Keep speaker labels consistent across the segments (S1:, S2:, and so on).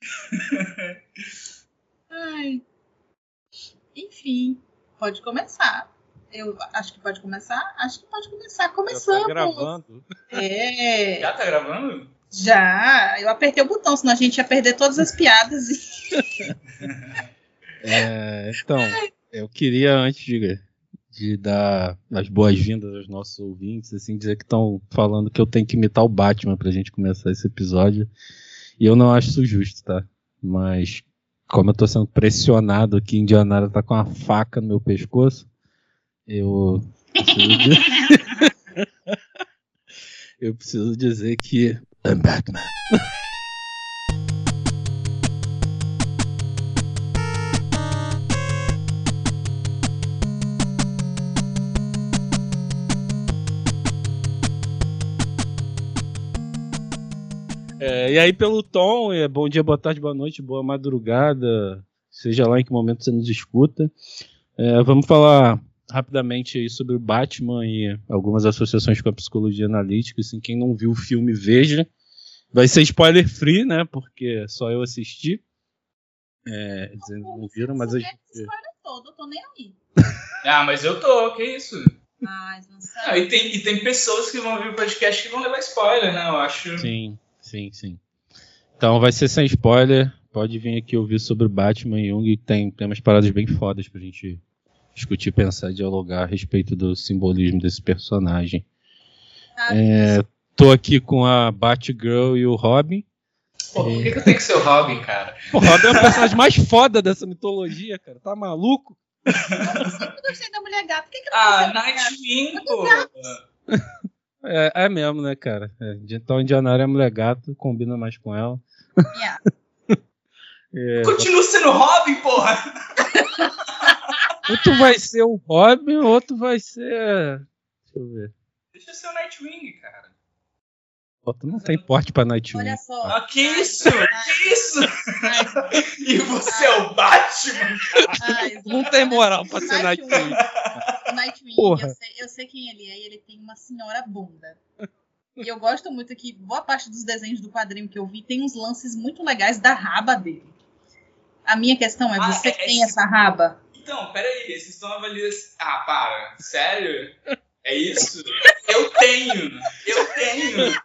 S1: Ai. Enfim, pode começar. Eu acho que pode começar? Acho que pode começar. Começando.
S2: Já tá gravando.
S1: É.
S3: Já tá gravando?
S1: Já. Eu apertei o botão, senão a gente ia perder todas as piadas. E...
S2: É, então, eu queria, antes de, de dar as boas-vindas aos nossos ouvintes, assim, dizer que estão falando que eu tenho que imitar o Batman pra gente começar esse episódio. E eu não acho isso justo, tá? Mas, como eu tô sendo pressionado aqui, Indianara tá com uma faca no meu pescoço, eu preciso, de... eu preciso dizer que I'm Batman. É, e aí, pelo tom, é bom dia, boa tarde, boa noite, boa madrugada, seja lá em que momento você nos escuta. É, vamos falar rapidamente aí sobre o Batman e algumas associações com a psicologia analítica. Assim, quem não viu o filme, veja. Vai ser spoiler free, né? Porque só eu assisti. É, dizendo que não viram, mas a gente.
S1: Spoiler todo, eu tô nem aí.
S3: Ah, mas eu tô, que isso?
S1: Mas não sei.
S3: Ah, e, tem, e tem pessoas que vão ouvir o podcast que vão levar spoiler, né? Eu acho.
S2: Sim, sim, sim. Então vai ser sem spoiler. Pode vir aqui ouvir sobre o Batman e Jung, que tem, tem umas paradas bem fodas pra gente discutir, pensar, dialogar a respeito do simbolismo desse personagem.
S1: Ah,
S2: É, tô aqui com a Batgirl e o Robin.
S3: Pô, por que, que eu tenho que ser o Robin, cara?
S2: O Robin é o personagem mais foda dessa mitologia, cara. Tá maluco?
S1: Eu sempre gostei da mulher gata. Por que, que eu não
S3: Ah? Nightwing, pô.
S2: É, é mesmo, né, cara? É, então, Indianara é mulher gato, combina mais com ela.
S1: Yeah.
S2: É,
S3: Continua sendo Robin, porra!
S2: outro vai ser o Robin, outro vai ser. Deixa eu ver.
S3: Deixa eu ser o Nightwing, cara.
S2: Outro não tem porte pra Nightwing.
S1: Olha só.
S3: Ah, que isso? Que isso?
S1: Ai,
S3: E você é o Batman?
S1: ai,
S2: Não tem moral pra ser
S1: Nightwing.
S2: Nightwing.
S1: O Nightwing,
S2: Porra.
S1: eu sei, eu sei quem ele é e ele tem uma senhora bunda. E eu gosto muito que boa parte dos desenhos do quadrinho que eu vi tem uns lances muito legais da raba dele. A minha questão é,
S3: Ah,
S1: você
S3: é- é
S1: tem
S3: esse-
S1: essa raba?
S3: Então, peraí, vocês estão avaliando. Ah, para. Sério? É isso? Eu tenho! Eu tenho!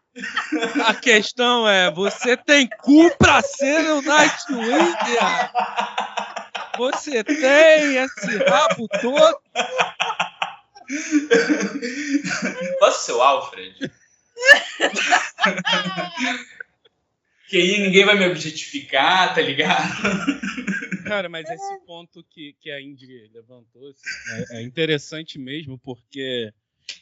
S2: A questão é: você tem cu pra ser o Nightwing? Você tem esse rabo todo?
S3: Posso ser o Alfred? que aí ninguém vai me objetificar, tá ligado?
S2: Cara, mas esse ponto que, que a Indy levantou assim, é, é interessante mesmo, porque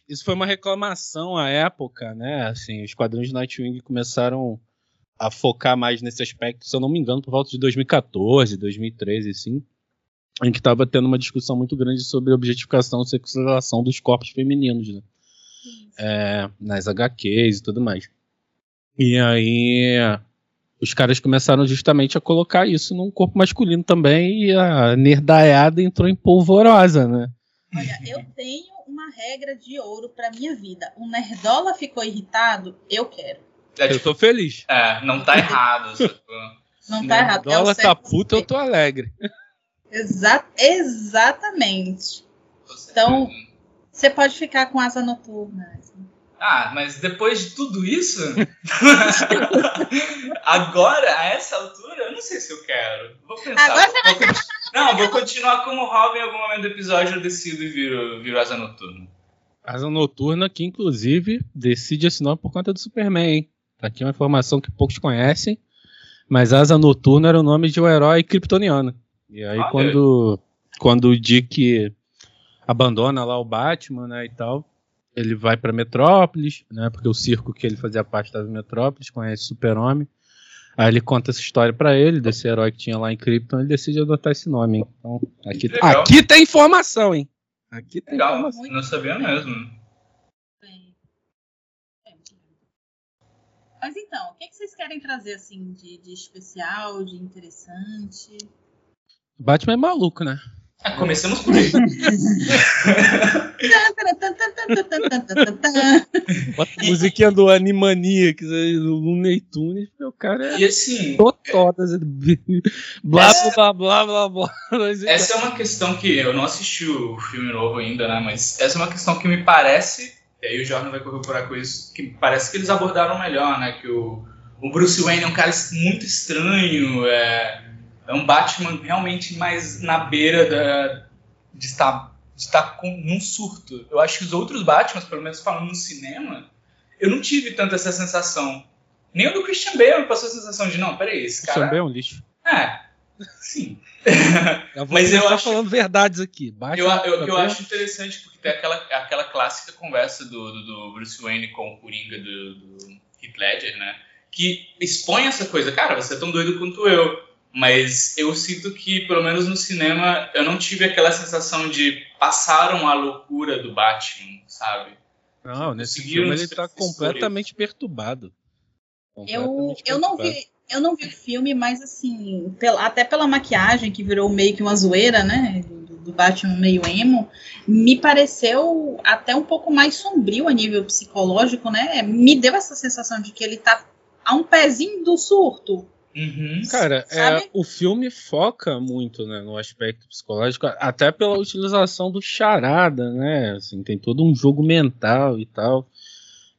S2: isso foi uma reclamação à época, né? Assim, os quadrinhos de Nightwing começaram a focar mais nesse aspecto, se eu não me engano, por volta de 2014, 2013, assim, em que estava tendo uma discussão muito grande sobre objetificação e sexualização dos corpos femininos, né? é, nas HQs e tudo mais. E aí os caras começaram justamente a colocar isso num corpo masculino também e a nerdaiada entrou em polvorosa, né?
S1: Olha, eu tenho uma regra de ouro pra minha vida. O Nerdola ficou irritado, eu quero.
S3: É,
S2: Eu
S3: tipo,
S2: tô feliz.
S3: é, não tá errado. sacou?
S1: Não tá errado. é o
S2: Dólar tá
S1: certo.
S2: puta, eu tô alegre.
S1: Exa exatamente. Então- Você pode ficar com asa noturna.
S3: Ah, mas depois de tudo isso, agora, a essa altura, eu não sei se eu quero. Vou pensar.
S1: Agora você
S3: con- Não, vou continuar como Robin em algum momento do episódio, eu decido e viro, viro asa noturna.
S2: Asa Noturna, que inclusive decide esse nome por conta do Superman, hein? Aqui é uma informação que poucos conhecem, mas Asa Noturna era o nome de um herói kryptoniano. E aí
S3: Olha.
S2: quando, quando o Dick abandona lá o Batman, né, e tal, ele vai pra Metrópolis, né, porque o circo que ele fazia parte estava em Metrópolis, conhece Super-Homem. Aí ele conta essa história pra ele, desse herói que tinha lá em Krypton, ele decide adotar esse nome, hein? Então, aqui, aqui tem informação, hein? Aqui tem
S3: Legal,
S2: informação.
S3: não sabia mesmo.
S1: Bem, é, muito bem. Mas então, o que, que vocês querem trazer assim de, de especial, de interessante?
S2: Batman é maluco, né?
S3: É, começamos por aí.
S2: Bota a musiquinha do Animaniacs do Looney Tunes, meu cara é
S3: E assim,
S2: todas. Blá, blá, blá, blá, blá. Mas,
S3: essa é uma questão que eu não assisti o filme novo ainda, né? Mas essa é uma questão que me parece, e aí o Jordan vai corroborar com isso, que parece que eles abordaram melhor, né? Que o, o Bruce Wayne é um cara muito estranho, é, é um Batman realmente mais na beira da, de estar, de estar com, num surto. Eu acho que os outros Batmans, pelo menos falando no cinema, eu não tive tanto essa sensação. Nem o do Christian Bale me passou a sensação de, não, peraí, esse cara...
S2: Christian Bale é um lixo.
S3: É, sim.
S2: Eu vou
S3: Mas eu acho-
S2: falando verdades aqui.
S3: Eu,
S2: Batman,
S3: eu, eu
S2: Christian
S3: acho interessante porque tem aquela, aquela clássica conversa do, do, do Bruce Wayne com o Coringa do, do Heath Ledger, né? Que expõe essa coisa. Cara, você é tão doido quanto eu. Mas eu sinto que, pelo menos no cinema, eu não tive aquela sensação de passaram a loucura do Batman, sabe?
S2: Não, nesse filme ele tá
S3: escrever
S2: completamente perturbado.
S1: Eu,
S2: Completamente
S1: eu não
S2: perturbado.
S1: vi. Eu não vi o filme, mas assim, pela- até pela maquiagem, que virou meio que uma zoeira, né? Do, do Batman meio emo, me pareceu até um pouco mais sombrio a nível psicológico, né? Me deu essa sensação de que ele tá a um pezinho do surto.
S3: Uhum.
S2: Cara, é, o filme foca muito né, no aspecto psicológico, até pela utilização do charada, né? Assim, tem todo um jogo mental e tal.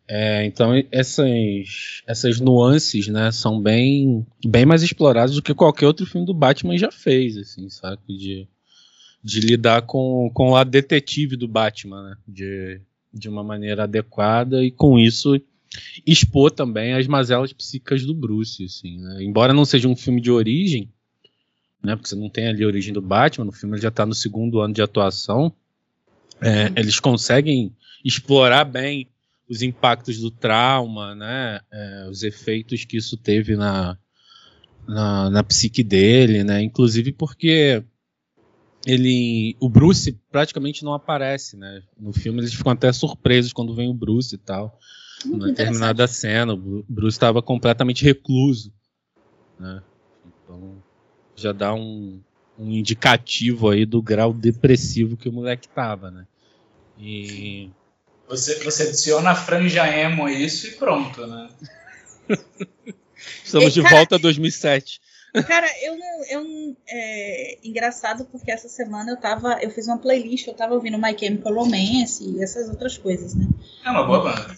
S2: É, então essas, essas nuances, né, são bem, bem mais exploradas do que qualquer outro filme do Batman já fez, assim, sabe? De, de lidar com, com o lado detetive do Batman, né? De, de uma maneira adequada e com isso expor também as mazelas psíquicas do Bruce, assim, né? Embora não seja um filme de origem, né? Porque você não tem ali a origem do Batman, no filme ele já está no segundo ano de atuação. é, eles conseguem explorar bem os impactos do trauma, né? é, os efeitos que isso teve na, na, na psique dele, né? Inclusive porque ele, o Bruce praticamente não aparece, né? No filme eles ficam até surpresos quando vem o Bruce e tal.
S1: Muito
S2: Na determinada cena, o Bru- Bruce estava completamente recluso, né? Então já dá um, um indicativo aí do grau depressivo que o moleque tava, né? E
S3: Você, você adiciona a franja emo a isso e pronto, né?
S2: estamos
S1: E,
S2: de
S1: cara,
S2: volta a 2007.
S1: Cara, eu não. Eu é engraçado porque essa semana eu tava. Eu fiz uma playlist, eu tava ouvindo My Chemical Romance e essas outras coisas, né?
S3: É uma boa banda.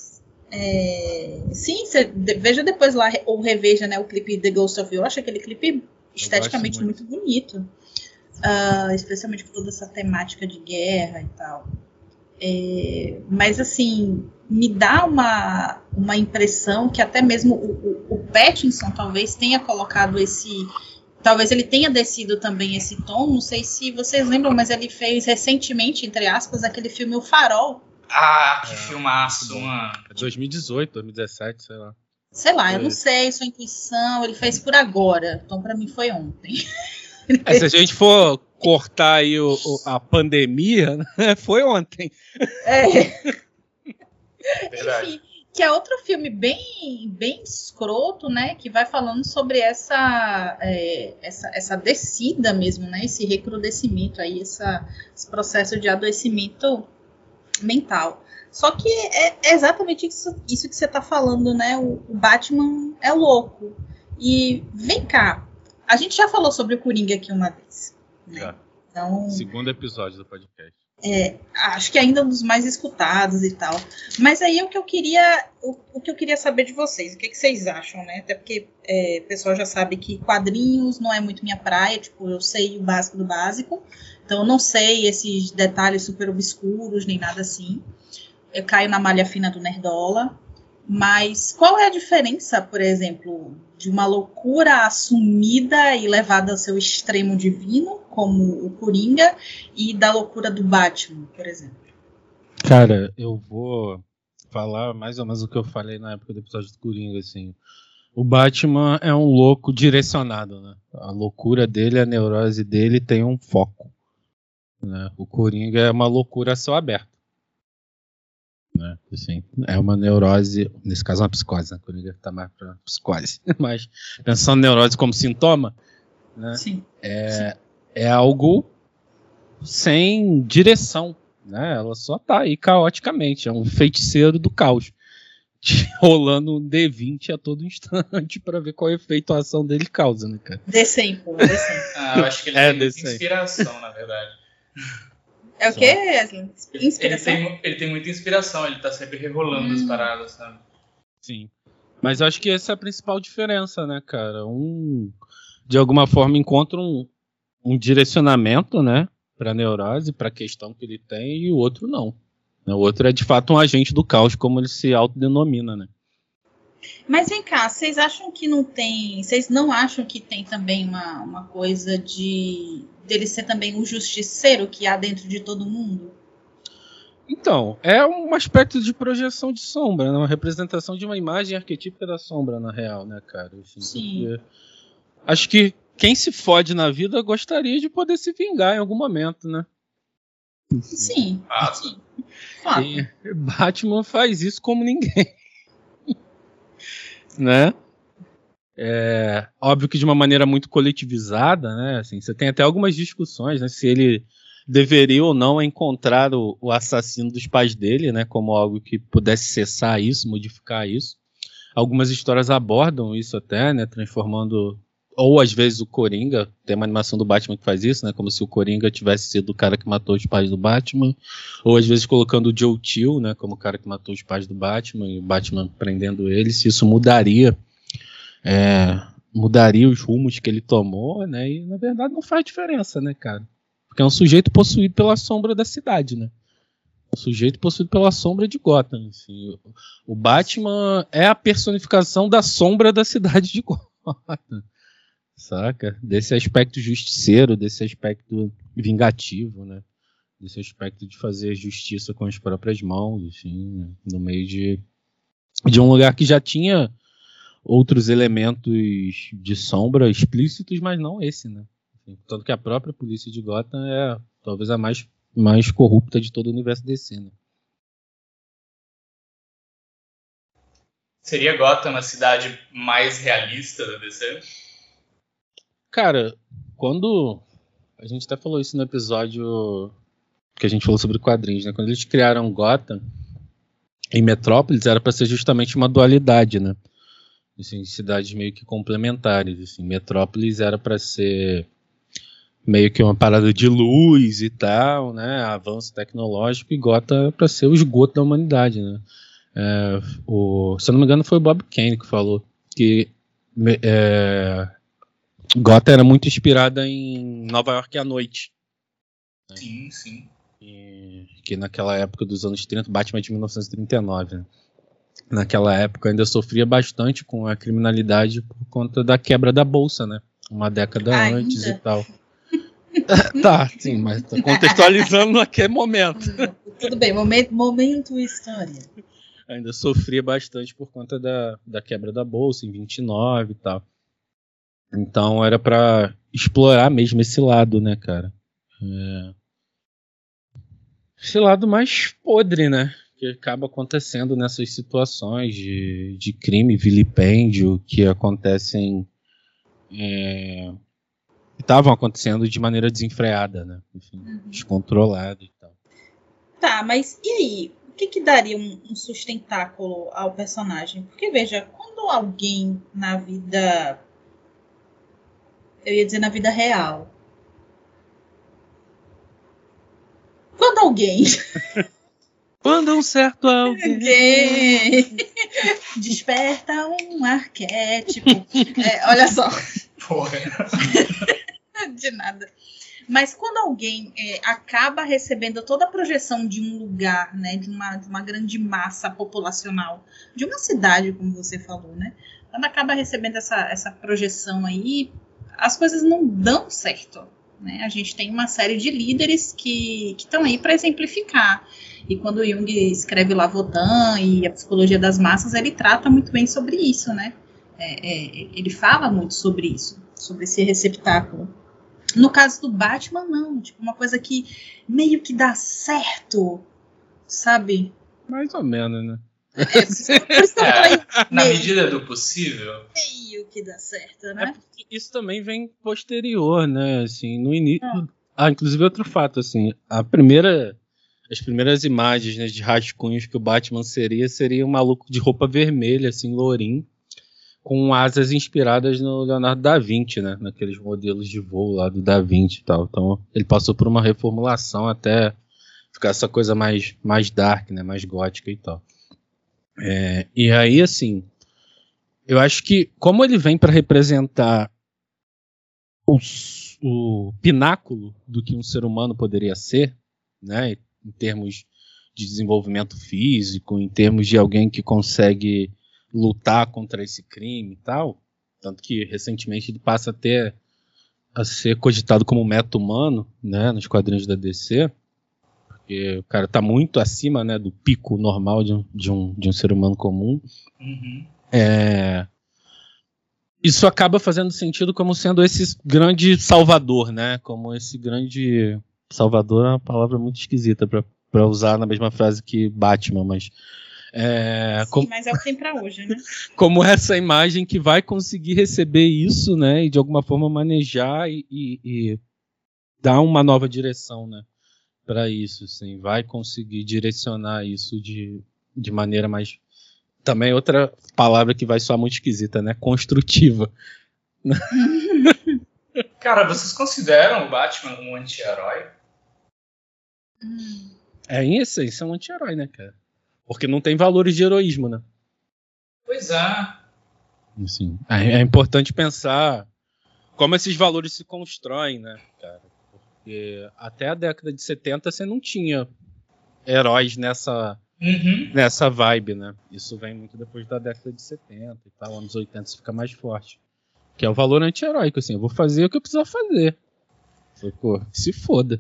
S1: É, sim, você veja depois lá, ou reveja né, o clipe The Ghost of You. Eu acho aquele clipe esteticamente
S2: muito.
S1: muito. bonito. Ah, especialmente por toda essa temática de guerra e tal. É, mas assim, me dá uma, uma impressão que até mesmo o, o, o Pattinson talvez tenha colocado esse. Talvez ele tenha descido também esse tom. Não sei se vocês lembram, mas ele fez recentemente, entre aspas, aquele filme O Farol.
S3: Ah, que
S2: É,
S3: filmaço, mano.
S2: É 2018, 2017, sei lá.
S1: Sei lá, eu não
S2: É.
S1: sei, sua intuição, ele fez por agora. Então, pra mim, foi ontem.
S2: É, se a gente for cortar aí o- o- a pandemia, né, foi ontem.
S1: É,
S3: Verdade.
S1: enfim, que é outro filme bem, bem escroto, né? Que vai falando sobre essa, é, essa, essa descida mesmo, né? Esse recrudescimento aí, essa, esse processo de adoecimento mental. Só que é, é exatamente isso, isso que você tá falando, né? O, o Batman é louco. E vem cá, a gente já falou sobre o Coringa aqui uma vez. Né?
S2: Já.
S1: Então,
S2: Segundo episódio do podcast.
S1: acho que ainda um dos mais escutados e tal. Mas aí o que eu queria, o, o que eu queria saber de vocês, o que, que vocês acham, né? Até porque é, o pessoal já sabe que quadrinhos não é muito minha praia, tipo, eu sei o básico do básico, então eu não sei esses detalhes super obscuros nem nada assim. Eu caio na malha fina do nerdola. Mas qual é a diferença, por exemplo, de uma loucura assumida e levada ao seu extremo divino, como o Coringa, e da loucura do Batman, por exemplo?
S2: Cara, eu vou falar mais ou menos o que eu falei na época do episódio do Coringa, assim. O Batman é um louco direcionado, né? A loucura dele, a neurose dele tem um foco. Né? O Coringa é uma loucura a céu aberto. Né? Assim, é uma neurose, nesse caso é uma psicose, né? O Coringa tá mais pra psicose. Mas pensando em neurose como sintoma, né?
S1: Sim.
S2: é, é algo sem direção, né? Ela só tá aí caoticamente, é um feiticeiro do caos. Rolando um D20 a todo instante para ver qual efeito a ação dele causa, né, cara?
S1: D100, pô, D100.
S3: Ah, eu acho que ele é, tem muita inspiração, na verdade.
S1: É o quê, Wesley?
S3: Inspiração? Ele tem, ele tem muita inspiração, ele tá sempre regulando hum. as paradas, sabe?
S2: Sim. Mas eu acho que essa é a principal diferença, né, cara? Um, de alguma forma, encontra um, um direcionamento, né, pra neurose, pra questão que ele tem, e o outro não. O outro é, de fato, um agente do caos, como ele se autodenomina, né?
S1: Mas vem cá, vocês acham que não tem. Vocês não acham que tem também uma, uma coisa de dele ser também o justiceiro que há dentro de todo mundo?
S2: Então, é um aspecto de projeção de sombra, né? uma representação de uma imagem arquetípica da sombra, na real, né, cara?
S1: Assim, Sim.
S2: Acho que quem se fode na vida gostaria de poder se vingar em algum momento, né?
S1: Sim.
S3: Ah,
S1: sim.
S2: E Batman faz isso como ninguém né? É, óbvio que de uma maneira muito coletivizada, né? Assim, você tem até algumas discussões, né? Se ele deveria ou não encontrar o, o, assassino dos pais dele, né? Como algo que pudesse cessar isso, modificar isso. Algumas histórias abordam isso até, né? Transformando ou às vezes o Coringa, tem uma animação do Batman que faz isso, né? Como se o Coringa tivesse sido o cara que matou os pais do Batman, ou às vezes colocando o Joe Chill, né? Como o cara que matou os pais do Batman e o Batman prendendo ele, se isso mudaria, é, mudaria os rumos que ele tomou, né? E na verdade não faz diferença, né, cara? Porque é um sujeito possuído pela sombra da cidade, né? Um sujeito possuído pela sombra de Gotham. Assim. O Batman é a personificação da sombra da cidade de Gotham saca? Desse aspecto justiceiro, desse aspecto vingativo, né? Desse aspecto de fazer justiça com as próprias mãos, assim, né? no meio de, de um lugar que já tinha outros elementos de sombra explícitos, mas não esse, né? Tanto que a própria polícia de Gotham é talvez a mais, mais corrupta de todo o universo DC, né?
S3: Seria Gotham a cidade mais realista da DC?
S2: Cara, quando. A gente até falou isso no episódio que a gente falou sobre quadrinhos, né? Quando eles criaram Gotham em Metrópolis, era para ser justamente uma dualidade, né? Assim, cidades meio que complementares. Assim. Metrópolis era para ser meio que uma parada de luz e tal, né? Avanço tecnológico, e Gotham para ser o esgoto da humanidade, né? É, o, se eu não me engano, foi o Bob Kane que falou que é, Gotham era muito inspirada em Nova York à noite.
S3: Né? Sim, sim.
S2: E, que naquela época dos anos 30, Batman de 1939, né? Naquela época ainda sofria bastante com a criminalidade por conta da quebra da bolsa, né? Uma década ainda? antes e tal. tá, sim, mas tô contextualizando naquele momento.
S1: Tudo bem, momento, momento história.
S2: Ainda sofria bastante por conta da, da quebra da bolsa em 29 e tal. Então era para explorar mesmo esse lado, né, cara? É... Esse lado mais podre, né? Que acaba acontecendo nessas situações de, de crime, vilipêndio, que acontecem. É... estavam acontecendo de maneira desenfreada, né? Enfim, uhum. descontrolada e tal.
S1: Tá, mas e aí? O que, que daria um, um sustentáculo ao personagem? Porque, veja, quando alguém na vida eu ia dizer na vida real. Quando alguém.
S2: Quando um certo alguém.
S1: desperta um arquétipo. É, olha só.
S3: Porra.
S1: De nada. Mas quando alguém é, acaba recebendo toda a projeção de um lugar, né, de uma, de uma grande massa populacional, de uma cidade, como você falou, né, quando acaba recebendo essa, essa projeção aí, as coisas não dão certo. Né? A gente tem uma série de líderes que estão aí para exemplificar. E quando Jung escreve lá Votan e a psicologia das massas, ele trata muito bem sobre isso, né? É, é, ele fala muito sobre isso, sobre esse receptáculo. No caso do Batman, não. Tipo, uma coisa que meio que dá certo, sabe?
S2: Mais ou menos, né?
S3: É, é, na medida do possível.
S1: Meio que dá certo, né?
S2: É isso também vem posterior, né? Assim, no início. Ah. Ah, inclusive outro fato, assim, a primeira, as primeiras imagens né, de rascunhos que o Batman seria, seria um maluco de roupa vermelha, assim, lourinho, com asas inspiradas no Leonardo da Vinci, né, naqueles modelos de voo lá do da Vinci e tal. Então, ele passou por uma reformulação até ficar essa coisa mais, mais dark, né, mais gótica e tal. É, e aí, assim, eu acho que como ele vem para representar o, o pináculo do que um ser humano poderia ser, né, em termos de desenvolvimento físico, em termos de alguém que consegue lutar contra esse crime e tal, tanto que recentemente ele passa até a ser cogitado como meta-humano, né, nos quadrinhos da DC, porque o cara tá muito acima, né, do pico normal de um, de um, de um ser humano comum. Uhum. É, isso acaba fazendo sentido como sendo esse grande salvador, né, como esse grande salvador é uma palavra muito esquisita para usar na mesma frase que Batman, mas
S1: é, Sim, como, mas é o que tem para hoje, né?
S2: Como essa imagem que vai conseguir receber isso, né, e de alguma forma manejar e, e, e dar uma nova direção, né? Para isso, sim. Vai conseguir direcionar isso de, de maneira mais. Também outra palavra que vai soar muito esquisita, né? Construtiva.
S3: Cara, vocês consideram o Batman um anti-herói?
S2: É, em essência, é um anti-herói, né, cara? Porque não tem valores de heroísmo, né?
S3: Pois é.
S2: Assim, é, é importante pensar como esses valores se constroem, né, cara? Porque até a década de 70 você não tinha heróis nessa, uhum. nessa vibe, né? Isso vem muito depois da década de 70 e tal, anos 80 isso fica mais forte. Que é o valor anti-heróico, assim, eu vou fazer o que eu precisar fazer. Pô, se foda.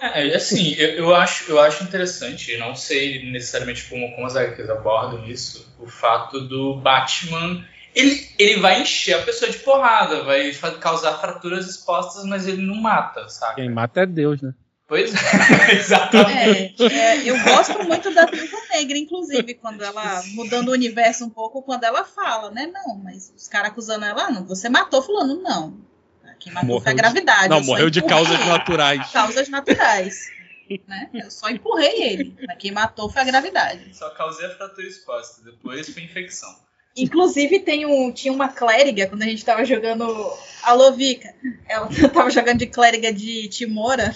S3: É, assim, eu, eu, acho, eu acho interessante, não sei necessariamente como, como as HQs abordam isso, o fato do Batman ele, ele vai encher a pessoa de porrada, vai causar fraturas expostas, mas ele não mata, sabe?
S2: Quem mata é Deus, né?
S3: Pois é, exatamente.
S1: É, é, eu gosto muito da Viúva Negra, inclusive, quando ela, mudando o universo um pouco, quando ela fala, né? Não, mas os caras acusando ela, ah, não, você matou fulano, não. Quem matou morreu foi a gravidade.
S2: De, não, morreu de causas naturais.
S1: Causas naturais. né? Eu só empurrei ele, mas quem matou foi a gravidade.
S3: Só causei a fratura exposta, depois foi infecção.
S1: Inclusive, tem um, tinha uma clériga, quando a gente tava jogando. Alô, Vika. Ela tava jogando de clériga de Timora.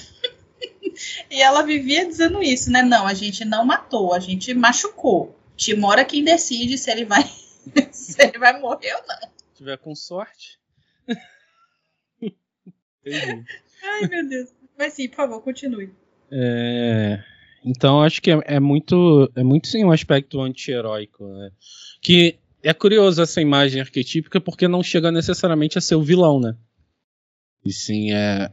S1: e ela vivia dizendo isso, né? Não, a gente não matou, a gente machucou. Timora quem decide se ele vai, se ele vai morrer ou não.
S2: Se tiver com sorte.
S1: Ai, meu Deus. Mas sim, por favor, continue.
S2: É, então, acho que é, é, muito, é muito sim um aspecto anti-heróico, né? Que é curioso essa imagem arquetípica porque não chega necessariamente a ser o vilão, né? E sim, é.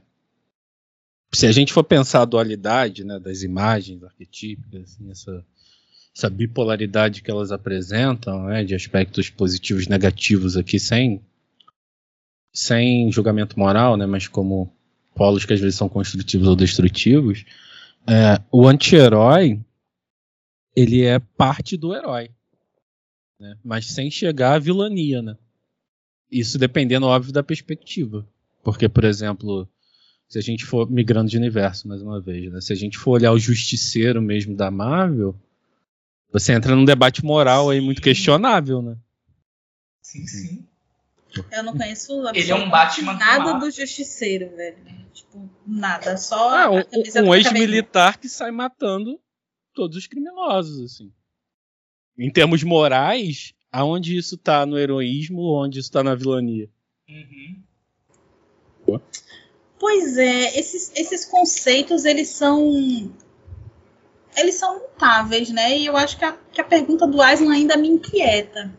S2: Se a gente for pensar a dualidade né, das imagens arquetípicas, assim, essa, essa bipolaridade que elas apresentam, né, de aspectos positivos e negativos aqui, sem, sem julgamento moral, né, mas como polos que às vezes são construtivos ou destrutivos, é, o anti-herói ele é parte do herói né? mas sem chegar à vilania. Né? Isso dependendo, óbvio, da perspectiva. Porque, por exemplo, se a gente for migrando de universo mais uma vez, né? se a gente for olhar o justiceiro mesmo da Marvel, você entra num debate moral aí muito questionável, né?
S3: Sim, sim.
S1: Eu não conheço
S3: Ele é um Batman
S1: nada do justiceiro, velho. Tipo, nada. Só
S2: ah, um, um ex-militar que sai matando todos os criminosos, assim em termos morais, aonde isso tá no heroísmo, onde isso tá na vilania.
S1: Uhum. Pois é, esses, esses conceitos, eles são eles são mutáveis, né? E eu acho que a, que a pergunta do Aslan ainda me inquieta.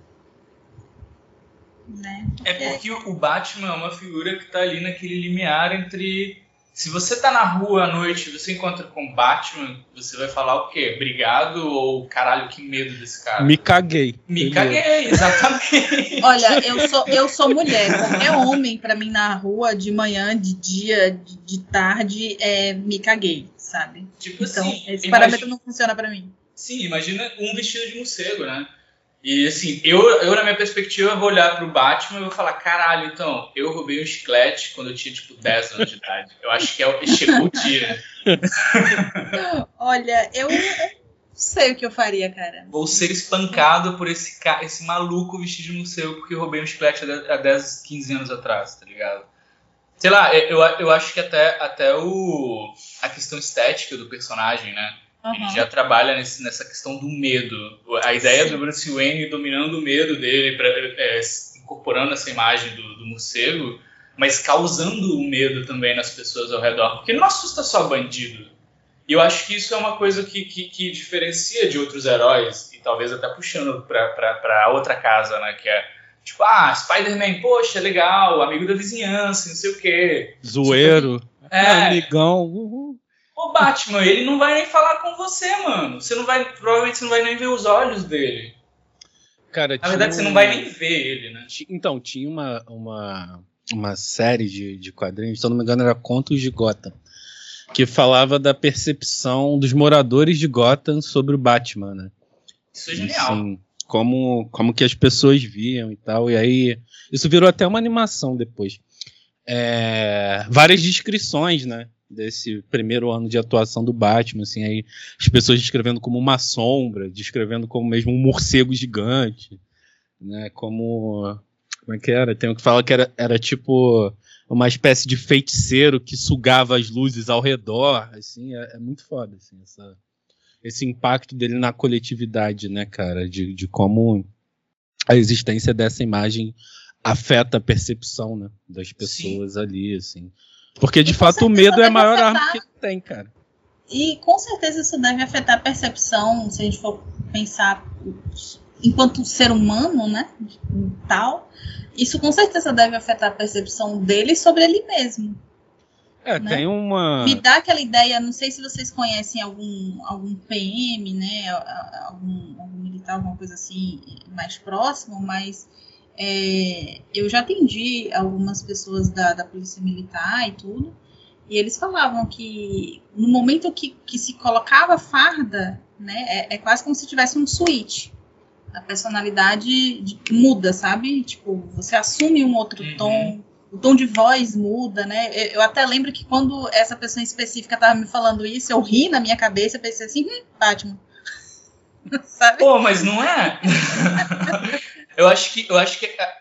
S1: Né?
S3: É porque o Batman é uma figura que está ali naquele limiar entre se você tá na rua à noite e você encontra com Batman, você vai falar o quê? Obrigado ou caralho, que medo desse cara?
S2: Me caguei.
S3: Me caguei, exatamente.
S1: Olha, eu sou, eu sou mulher. Qualquer homem para mim na rua, de manhã, de dia, de, de tarde, é me caguei, sabe?
S3: Tipo
S1: então,
S3: assim,
S1: esse imagina, parâmetro não funciona para mim.
S3: Sim, imagina um vestido de morcego, né? E assim, eu, eu na minha perspectiva vou olhar pro Batman e vou falar, caralho, então, eu roubei um chiclete quando eu tinha tipo 10 anos de idade. Eu acho que é, chegou o dia.
S1: Olha, eu não sei o que eu faria, cara.
S3: Vou ser espancado por esse, esse maluco vestido de museu porque roubei um chiclete há 10, 15 anos atrás, tá ligado? Sei lá, eu, eu acho que até, até o, a questão estética do personagem, né? Uhum. Ele já trabalha nesse, nessa questão do medo. A ideia Sim. do Bruce Wayne dominando o medo dele, pra, é, incorporando essa imagem do, do morcego, mas causando o medo também nas pessoas ao redor. Porque não assusta só bandido. E eu acho que isso é uma coisa que, que, que diferencia de outros heróis, e talvez até puxando para outra casa, né? Que é tipo, ah, Spider-Man, poxa, legal, amigo da vizinhança, não sei o quê.
S2: Zoeiro. É, amigão. Uhul.
S3: O Batman, ele não vai nem falar com você, mano. Você não vai, provavelmente você não vai nem ver os olhos dele.
S2: Cara,
S3: Na verdade, um... você não vai nem ver ele, né?
S2: Então, tinha uma, uma, uma série de, de quadrinhos, se eu não me engano, era Contos de Gotham, que falava da percepção dos moradores de Gotham sobre o Batman, né?
S3: Isso é genial. Assim,
S2: como, como que as pessoas viam e tal. E aí, isso virou até uma animação depois. É, várias descrições, né? Desse primeiro ano de atuação do Batman, assim, aí as pessoas descrevendo como uma sombra, descrevendo como mesmo um morcego gigante, né, como como é que era? Tem um que fala que era, era tipo uma espécie de feiticeiro que sugava as luzes ao redor, assim, é, é muito foda, assim, essa, esse impacto dele na coletividade, né, cara, de, de como a existência dessa imagem afeta a percepção, né, das pessoas Sim. ali, assim. Porque de fato o medo é a maior afetar... arma que tem, cara.
S1: E com certeza isso deve afetar a percepção, se a gente for pensar enquanto ser humano, né? Tal. Isso com certeza deve afetar a percepção dele sobre ele mesmo.
S2: É, né? tem uma.
S1: Me dá aquela ideia, não sei se vocês conhecem algum, algum PM, né? Algum, algum militar, alguma coisa assim mais próximo, mas é, eu já atendi algumas pessoas da, da polícia militar e tudo, e eles falavam que no momento que, que se colocava farda, né, é, é quase como se tivesse um switch. A personalidade de, muda, sabe? Tipo, você assume um outro uhum. tom, o tom de voz muda, né? Eu, eu, até lembro que quando essa pessoa específica estava me falando isso, eu ri na minha cabeça, pensei assim, hum, Batman.
S3: sabe? Pô, mas não é? Eu acho que, eu acho que é,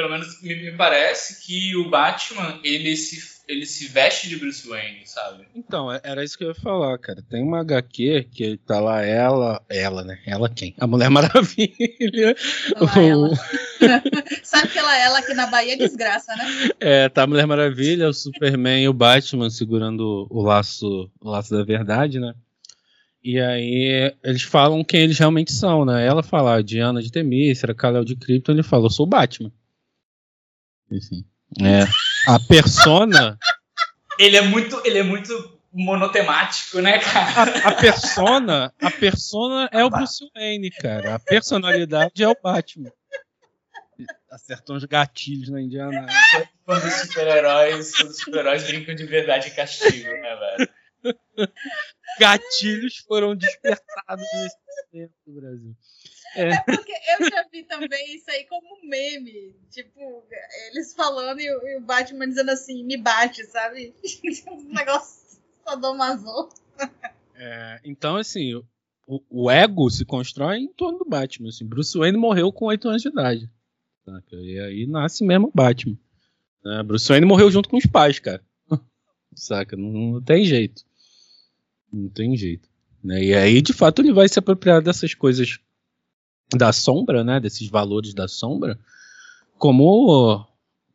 S3: pelo menos me, me, parece que o Batman ele se, ele se veste de Bruce Wayne, sabe?
S2: Então, é, era isso que eu ia falar, cara. Tem uma HQ que tá lá ela, ela, né? Ela quem? A Mulher Maravilha.
S1: Lá, ela. sabe que ela, ela aqui na Bahia é desgraça, né?
S2: É, tá a Mulher Maravilha, o Superman e o Batman segurando o laço, o laço da verdade, né? E aí eles falam quem eles realmente são, né? Ela fala a Diana de Temícera, Kalel de Krypton, ele fala, eu sou o Batman. Assim, é, a persona...
S3: ele é muito, ele é muito monotemático, né, cara?
S2: A, a persona, a persona é o Bruce Wayne, cara. A personalidade é o Batman. Acertou uns gatilhos na Indiana.
S3: Quando os super-heróis, os super-heróis brincam de verdade e castigo, né, velho?
S2: Gatilhos foram despertados nesse momento do Brasil.
S1: É. é. porque eu já vi também isso aí como meme. Tipo, eles falando e, o Batman dizendo assim, me bate, sabe? um negócio sadomaso.
S2: É, então, assim, o, o, ego se constrói em torno do Batman. Assim. Bruce Wayne morreu com 8 anos de idade. Saca? E aí nasce mesmo o Batman. É, Bruce Wayne morreu junto com os pais, cara. Saca? Não, não tem jeito. Não tem jeito. Né? E aí, de fato, ele vai se apropriar dessas coisas da sombra, né? Desses valores da sombra, como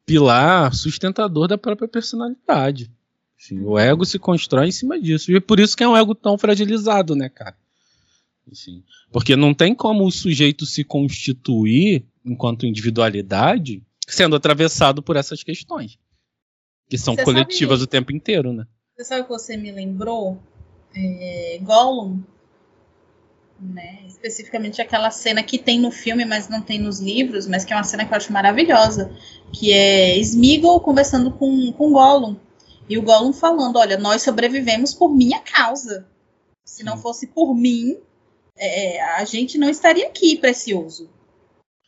S2: pilar sustentador da própria personalidade. Assim, o ego se constrói em cima disso. E por isso que é um ego tão fragilizado, né, cara? Assim, porque não tem como o sujeito se constituir enquanto individualidade sendo atravessado por essas questões. Que são você coletivas sabe, o tempo inteiro, né?
S1: Você sabe o que você me lembrou? É, Gollum, né? Especificamente aquela cena que tem no filme, mas não tem nos livros, mas que é uma cena que eu acho maravilhosa, que é Smeagol conversando com, com Gollum. E o Gollum falando, olha, nós sobrevivemos por minha causa. Se não fosse por mim, é, a gente não estaria aqui, precioso.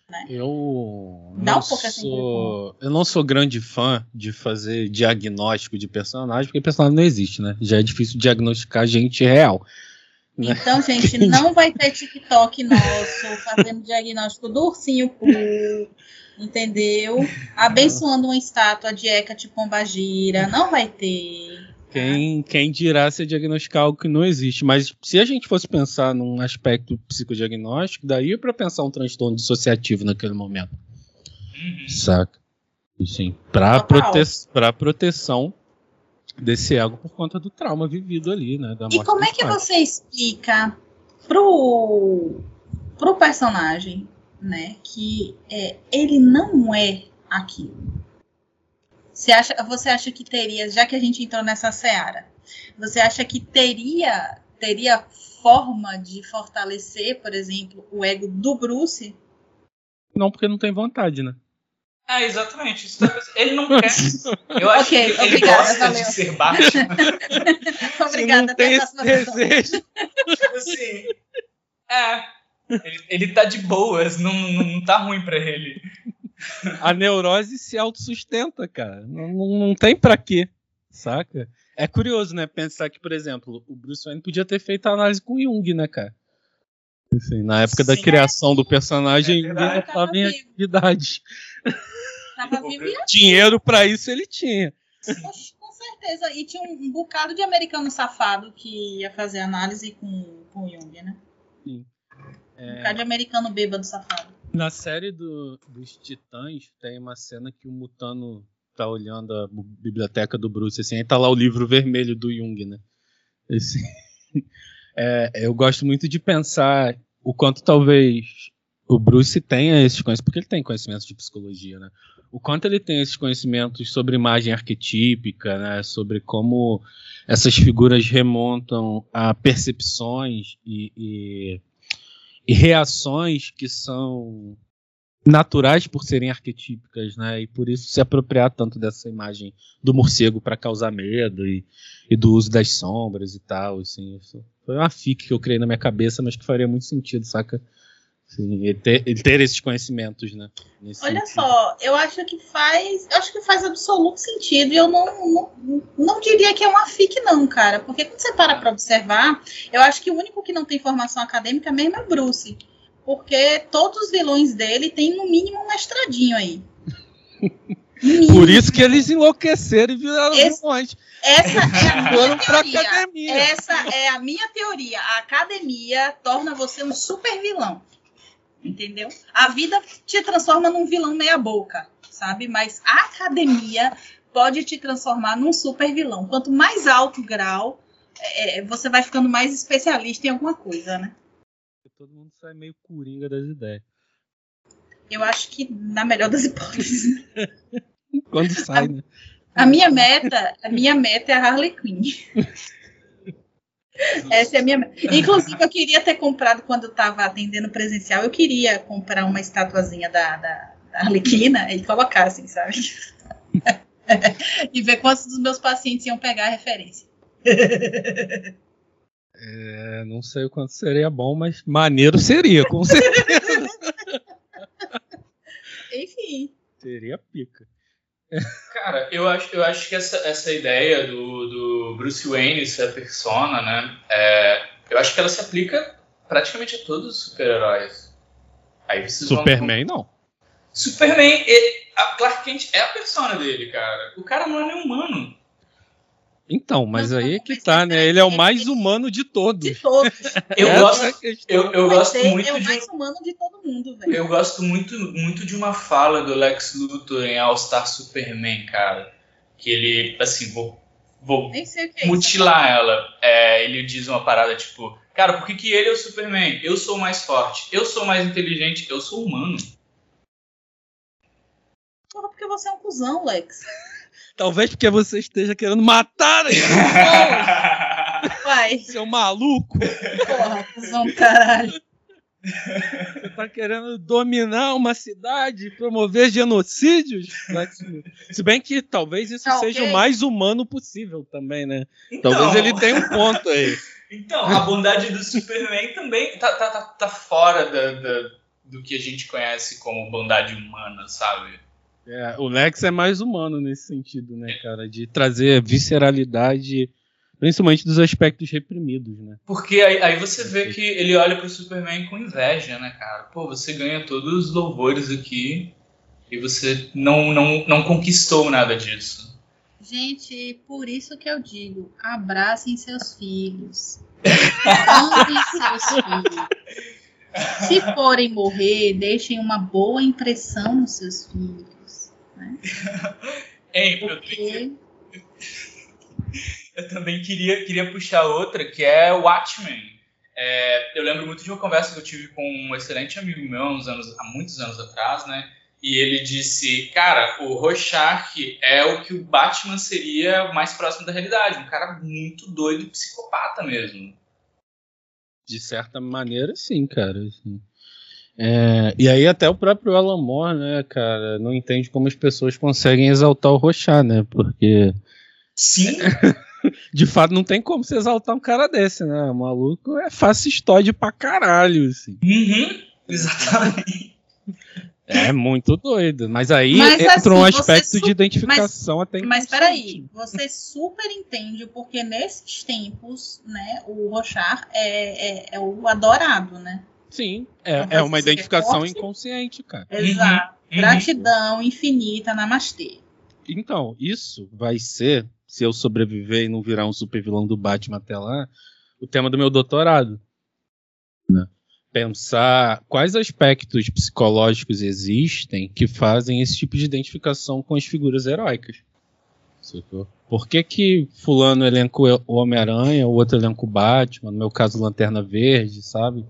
S2: Né? Eu não, um sou, eu não sou grande fã de fazer diagnóstico de personagem, porque personagem não existe, né? Já é difícil diagnosticar gente real.
S1: Né? Então, gente, não vai ter TikTok nosso fazendo diagnóstico do ursinho Poo, entendeu? Abençoando uma estátua de Hecate Pombagira, não vai ter.
S2: Quem, quem dirá se diagnosticar algo que não existe. Mas se a gente fosse pensar num aspecto psicodiagnóstico, daí para pensar um transtorno dissociativo naquele momento. Uhum. Saca? Sim. Para prote proteção desse ego por conta do trauma vivido ali, né?
S1: e como é que pais. você explica pro, pro personagem, né, que é, ele não é aquilo? Você acha, você acha que teria, já que a gente entrou nessa seara, você acha que teria teria forma de fortalecer, por exemplo, o ego do Bruce?
S2: Não, porque não tem vontade, né?
S3: É, exatamente. Ele não quer. Eu acho okay, que ele obrigada, gosta valeu. de ser baixo.
S1: obrigada, não
S2: tem esse desejo.
S3: assim, é. Ele, ele tá de boas, não, não, não tá ruim pra ele
S2: a neurose se autossustenta, cara. Não, não, tem para quê, saca? É curioso, né? Pensar que, por exemplo, o Bruce Wayne podia ter feito a análise com Jung, né, cara? Assim, na época Sim, da criação é, do personagem, é ele não estava em atividade. Dinheiro para isso ele tinha.
S1: com certeza. E tinha um, um bocado de americano safado que ia fazer análise com, com Jung, né? Sim. É... Um bocado de americano bêbado safado.
S2: Na série do, dos Titãs, tem uma cena que o Mutano tá olhando a biblioteca do Bruce, assim, aí tá lá o livro vermelho do Jung, né? Esse, é, eu gosto muito de pensar o quanto talvez o Bruce tenha esses conhecimentos, porque ele tem conhecimentos de psicologia, né? O quanto ele tem esses conhecimentos sobre imagem arquetípica, né? Sobre como essas figuras remontam a percepções e e reações que são naturais por serem arquetípicas, né? E por isso se apropriar tanto dessa imagem do morcego para causar medo e, e, do uso das sombras e tal, assim. Isso foi uma fic que eu criei na minha cabeça, mas que faria muito sentido, saca? Sim, ele ter, ele ter esses conhecimentos, né?
S1: Olha sentido. só, eu acho que faz, eu acho que faz absoluto sentido e eu não, não, não diria que é uma FIC não, cara, porque quando você para para observar, eu acho que o único que não tem formação acadêmica mesmo é o Bruce, porque todos os vilões dele têm no mínimo um mestradinho aí.
S2: Por isso que eles enlouqueceram e viraram Esse, vilões.
S1: Essa é a minha teoria. Essa é a minha teoria. A academia torna você um super vilão entendeu? A vida te transforma num vilão meia boca, sabe? Mas a academia pode te transformar num super vilão. Quanto mais alto o grau, é, você vai ficando mais especialista em alguma coisa, né?
S2: Todo mundo sai meio coringa das ideias.
S1: Eu acho que na melhor das hipóteses.
S2: Quando sai, a, né?
S1: A minha meta, a minha meta é a Harley Quinn. Essa é a minha. Inclusive, eu queria ter comprado quando eu estava atendendo presencial, eu queria comprar uma estatuazinha da, da, da Arlequina e colocar, assim, sabe? e ver quantos dos meus pacientes iam pegar a referência.
S2: É, não sei o quanto seria bom, mas maneiro seria, com certeza.
S1: Enfim.
S2: Seria pica.
S3: Cara, eu acho, eu acho que essa, essa ideia do, do Bruce Wayne ser a persona, né? É, eu acho que ela se aplica praticamente a todos os super-heróis.
S2: Aí Superman vão... não.
S3: Superman, ele, a Clark Kent é a persona dele, cara. O cara não é nem humano.
S2: Então, mas não, aí é que tá, né? Ele é o mais humano de todos.
S1: De todos.
S3: Eu gosto, é eu, eu gosto muito
S1: é o
S3: mais
S1: de, humano de todo mundo, velho.
S3: Eu gosto muito, muito de uma fala do Lex Luthor em All Star Superman, cara. Que ele, assim, vou, vou é mutilar isso, ela. É, ele diz uma parada tipo, cara, por que, que ele é o Superman? Eu sou mais forte, eu sou mais inteligente, eu sou humano.
S1: Porra, porque você é um cuzão, Lex.
S2: Talvez porque você esteja querendo matar
S1: Vai.
S2: Seu maluco.
S1: Porra, cuzão caralho.
S2: Você tá querendo dominar uma cidade, promover genocídios? Se bem que talvez isso seja okay. o mais humano possível também, né? Então, talvez ele tenha um ponto aí.
S3: Então, a bondade do Superman também tá, tá, tá, tá fora da, da do que a gente conhece como bondade humana, sabe?
S2: É, o Lex é mais humano nesse sentido, né, cara? De trazer visceralidade, principalmente dos aspectos reprimidos, né?
S3: Porque aí, aí você vê que ele olha pro Superman com inveja, né, cara? Pô, você ganha todos os louvores aqui e você não, não, não conquistou nada disso.
S1: Gente, por isso que eu digo, abracem seus filhos. Amem seus filhos. Se forem morrer, deixem uma boa impressão nos seus filhos. Né?
S3: Ei, Porque... eu, eu também queria, queria puxar outra, que é Watchmen. É, eu lembro muito de uma conversa que eu tive com um excelente amigo meu há, anos, há muitos anos atrás, né? e ele disse, cara, o Rorschach é o que o Batman seria mais próximo da realidade, um cara muito doido e psicopata mesmo.
S2: De certa maneira, sim, cara. Assim. É, e aí até o próprio Alan Moore, né, cara, não entende como as pessoas conseguem exaltar o Rorschach, né, porque...
S3: Sim!
S2: de fato, não tem como você exaltar um cara desse, né, o maluco é fascistoide pra caralho, assim.
S3: Uhum, exatamente.
S2: É muito doido. Mas aí mas, entra assim, um aspecto de identificação
S1: mas,
S2: até
S1: Mas peraí, você super entende porque nesses tempos, né, o Rochar é, é, é o adorado, né?
S2: Sim, é, é uma identificação inconsciente, cara.
S1: Exato. Uhum, Gratidão infinita, namastê.
S2: Então, isso vai ser, se eu sobreviver e não virar um super vilão do Batman até lá, o tema do meu doutorado. Né? pensar quais aspectos psicológicos existem que fazem esse tipo de identificação com as figuras heróicas. Por que, que fulano elenco o Homem-Aranha, o outro elenco o Batman, no meu caso Lanterna Verde, sabe?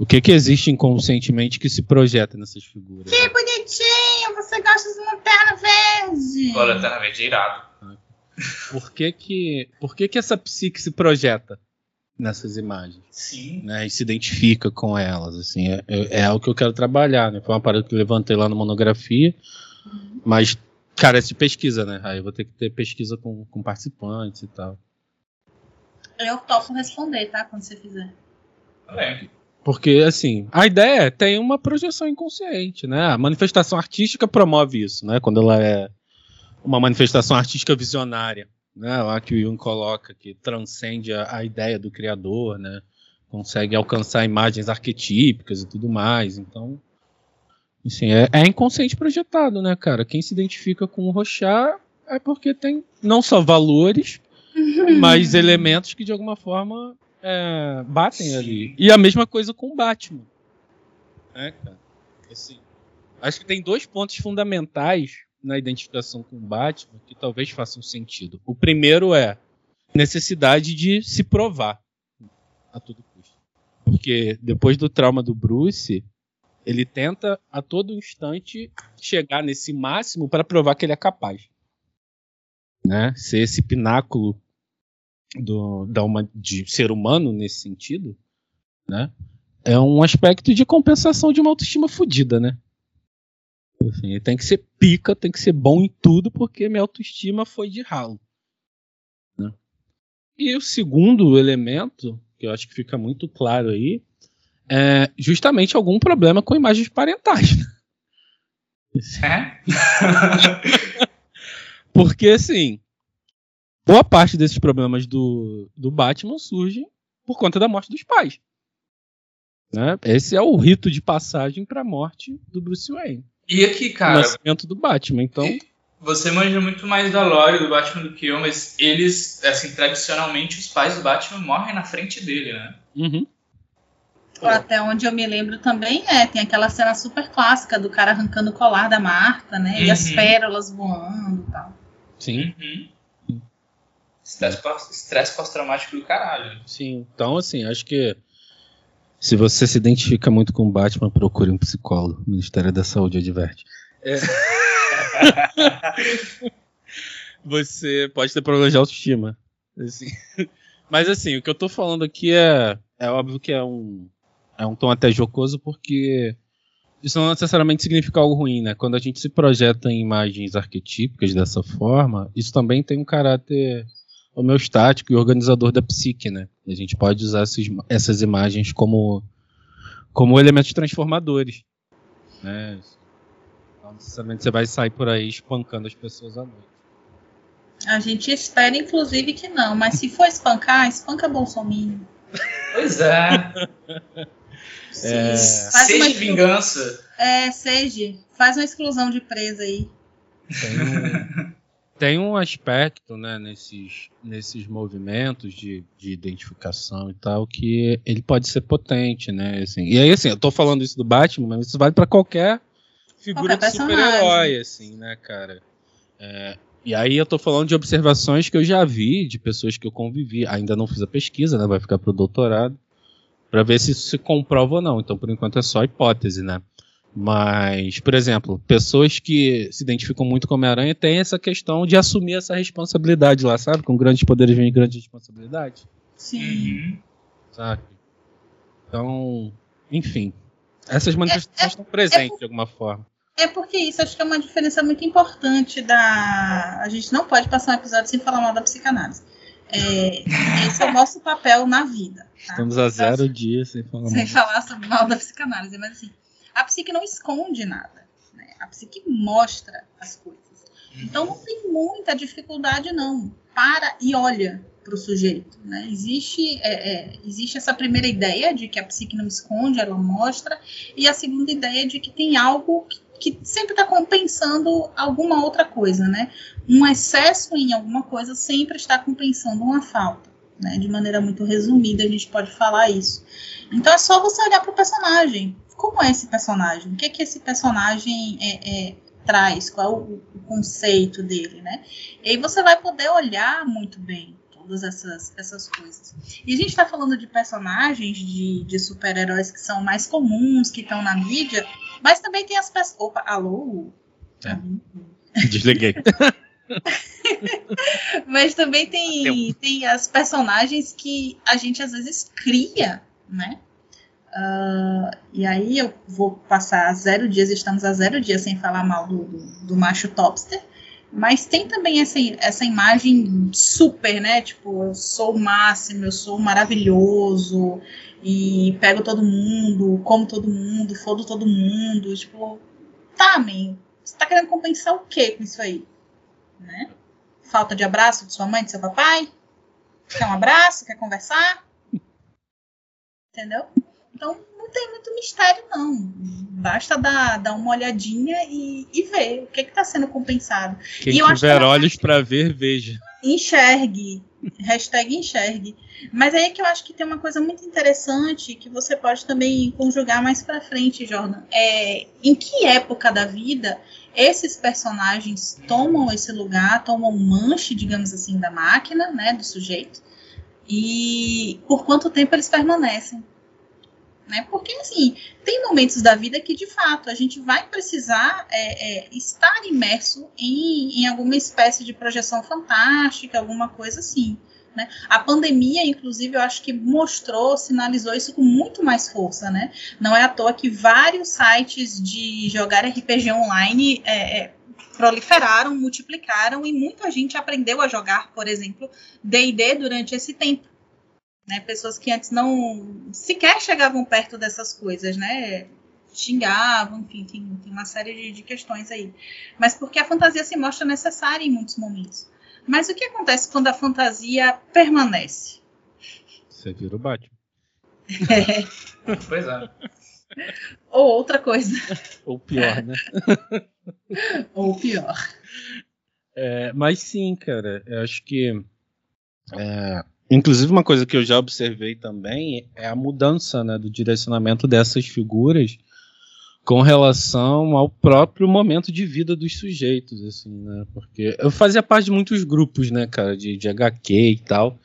S2: O que que existe inconscientemente que se projeta nessas figuras?
S1: Que bonitinho! Você gosta de Lanterna Verde!
S3: O Lanterna Verde é irado.
S2: Por que que, por que que essa psique se projeta? nessas imagens.
S3: Sim.
S2: Né, e se identifica com elas. Assim, é, é, é algo que eu quero trabalhar. Né? Foi uma parada que eu levantei lá na monografia. Uhum. Mas, cara, é de pesquisa, né? Aí eu vou ter que ter pesquisa com, com participantes e tal.
S1: Eu topo responder, tá? Quando você fizer.
S3: É.
S2: Porque, assim, a ideia é tem uma projeção inconsciente, né? A manifestação artística promove isso, né? Quando ela é uma manifestação artística visionária né, lá que o Jung coloca, que transcende a, a, ideia do criador, né, consegue alcançar imagens arquetípicas e tudo mais. Então, assim, é, é inconsciente projetado, né, cara? Quem se identifica com o Rochá é porque tem não só valores, mas elementos que de alguma forma é, batem Sim. ali. E a mesma coisa com o Batman. Né, cara? Assim, acho que tem dois pontos fundamentais na identificação com o Batman que talvez façam sentido. O primeiro é necessidade de se provar a todo custo. Porque depois do trauma do Bruce, ele tenta a todo instante chegar nesse máximo para provar que ele é capaz. Né? Ser esse pináculo do, da uma, de ser humano nesse sentido, né? É um aspecto de compensação de uma autoestima fodida, né? Assim, tem que ser pica, tem que ser bom em tudo, porque minha autoestima foi de ralo. Né? E o segundo elemento, que eu acho que fica muito claro aí, é justamente algum problema com imagens parentais.
S3: É?
S2: porque, assim, boa parte desses problemas do, do Batman surgem por conta da morte dos pais. Né? Esse é o rito de passagem para a morte do Bruce Wayne.
S3: E aqui, cara. O
S2: nascimento do Batman, então.
S3: Você manja muito mais da lore do Batman do que eu, mas eles, assim, tradicionalmente, os pais do Batman morrem na frente dele, né?
S2: Uhum.
S1: Até onde eu me lembro também é, tem aquela cena super clássica do cara arrancando o colar da Marta, né? Uhum. E as uhum. pérolas voando e tal.
S2: Sim.
S3: Uhum. Estresse pós-traumático do caralho.
S2: Sim, então assim, acho que se você se identifica muito com o Batman, procure um psicólogo. O Ministério da Saúde adverte. É. você pode ter problemas de autoestima. Assim. Mas assim, o que eu tô falando aqui é. É óbvio que é um. É um tom até jocoso, porque isso não necessariamente significa algo ruim, né? Quando a gente se projeta em imagens arquetípicas dessa forma, isso também tem um caráter homeostático e organizador da psique, né? A gente pode usar essas, essas imagens como, como elementos transformadores. Né? Não necessariamente você vai sair por aí espancando as pessoas à noite.
S1: A gente espera, inclusive, que não, mas se for espancar, espanca Bolsonaro.
S3: Pois é.
S2: É.
S3: Seja
S1: uma-
S3: vingança.
S1: É, seja, faz uma exclusão de presa aí.
S2: Tem um, tem um aspecto né, nesses, nesses movimentos de, de identificação e tal que ele pode ser potente, né? Assim, e aí, assim, eu tô falando isso do Batman, mas isso vale para qualquer figura
S1: Qualquer
S2: de super-herói, assim, né, cara? É, e aí eu tô falando de observações que eu já vi de pessoas que eu convivi. Ainda não fiz a pesquisa, né? Vai ficar pro doutorado. Pra ver se isso se comprova ou não. Então, por enquanto, é só hipótese, né? Mas, por exemplo, pessoas que se identificam muito com Homem-Aranha têm essa questão de assumir essa responsabilidade lá, sabe? Com grandes poderes vem grande responsabilidade,
S1: Sim.
S3: Uhum.
S2: sabe? Então, enfim. Essas manifestações estão presentes de alguma forma.
S1: É porque isso acho que é uma diferença muito importante da. A gente não pode passar um episódio sem falar mal da psicanálise. É, esse é o nosso papel na vida. tá?
S2: Estamos a zero dias sem falar
S1: Sem
S2: mal.
S1: falar sobre mal da psicanálise, mas assim, a psique não esconde nada. Né? A psique mostra as coisas. Então não tem muita dificuldade, não. Para e olha para o sujeito. Né? Existe, é, é, existe essa primeira ideia de que a psique não esconde, ela mostra, e a segunda ideia de que tem algo que, que sempre está compensando alguma outra coisa. Né? Um excesso em alguma coisa sempre está compensando uma falta. Né? De maneira muito resumida, a gente pode falar isso. Então é só você olhar para o personagem. Como é esse personagem? O que, que esse personagem é, é, traz? Qual é o, o conceito dele, né? E aí você vai poder olhar muito bem todas essas, essas coisas. E a gente está falando de personagens de, de super-heróis que são mais comuns, que estão na mídia, mas também tem as pessoas. Opa, alô?
S2: É. Desliguei.
S1: Mas também tem, tem as personagens que a gente às vezes cria, né? Uh, e aí eu vou passar zero dias, estamos a zero dias sem falar mal do, do, do macho topster. Mas tem também essa, essa imagem super, né? Tipo, eu sou o máximo, eu sou maravilhoso, e pego todo mundo, como todo mundo, fodo todo mundo. Tipo, tá, man, você tá querendo compensar o que com isso aí? Né? Falta de abraço de sua mãe, de seu papai? Quer um abraço? Quer conversar? Entendeu? Então não tem muito mistério, não. Basta dar, dar uma olhadinha e, e ver o que está sendo compensado.
S2: Quem
S1: E
S2: tiver
S1: que ela-
S2: olhos para ver, veja.
S1: Enxergue. Hashtag enxergue. Mas aí é que eu acho que tem uma coisa muito interessante que você pode também conjugar mais pra frente, Jordan. É, em que época da vida esses personagens tomam esse lugar, tomam um manche, digamos assim, da máquina, né, do sujeito, e por quanto tempo eles permanecem. Né? Porque, assim, tem momentos da vida que, de fato, a gente vai precisar é, é, estar imerso em, em alguma espécie de projeção fantástica, alguma coisa assim. Né? A pandemia, inclusive, eu acho que mostrou, sinalizou isso com muito mais força. Né? Não é à toa que vários sites de jogar RPG online é, é, proliferaram, multiplicaram e muita gente aprendeu a jogar, por exemplo, D&D durante esse tempo. Né? Pessoas que antes não sequer chegavam perto dessas coisas, né? Xingavam, enfim, tem, tem uma série de, de questões aí. Mas porque a fantasia se mostra necessária em muitos momentos. Mas o que acontece quando a fantasia permanece?
S2: Você vira o Batman.
S3: Pois é.
S1: Ou outra coisa.
S2: Ou pior, né?
S1: Ou pior.
S2: É, mas sim, cara, eu acho que. é, inclusive, uma coisa que eu já observei também é a mudança né, do direcionamento dessas figuras com relação ao próprio momento de vida dos sujeitos, assim, né? Porque eu fazia parte de muitos grupos, né, cara, de, de HQ e tal.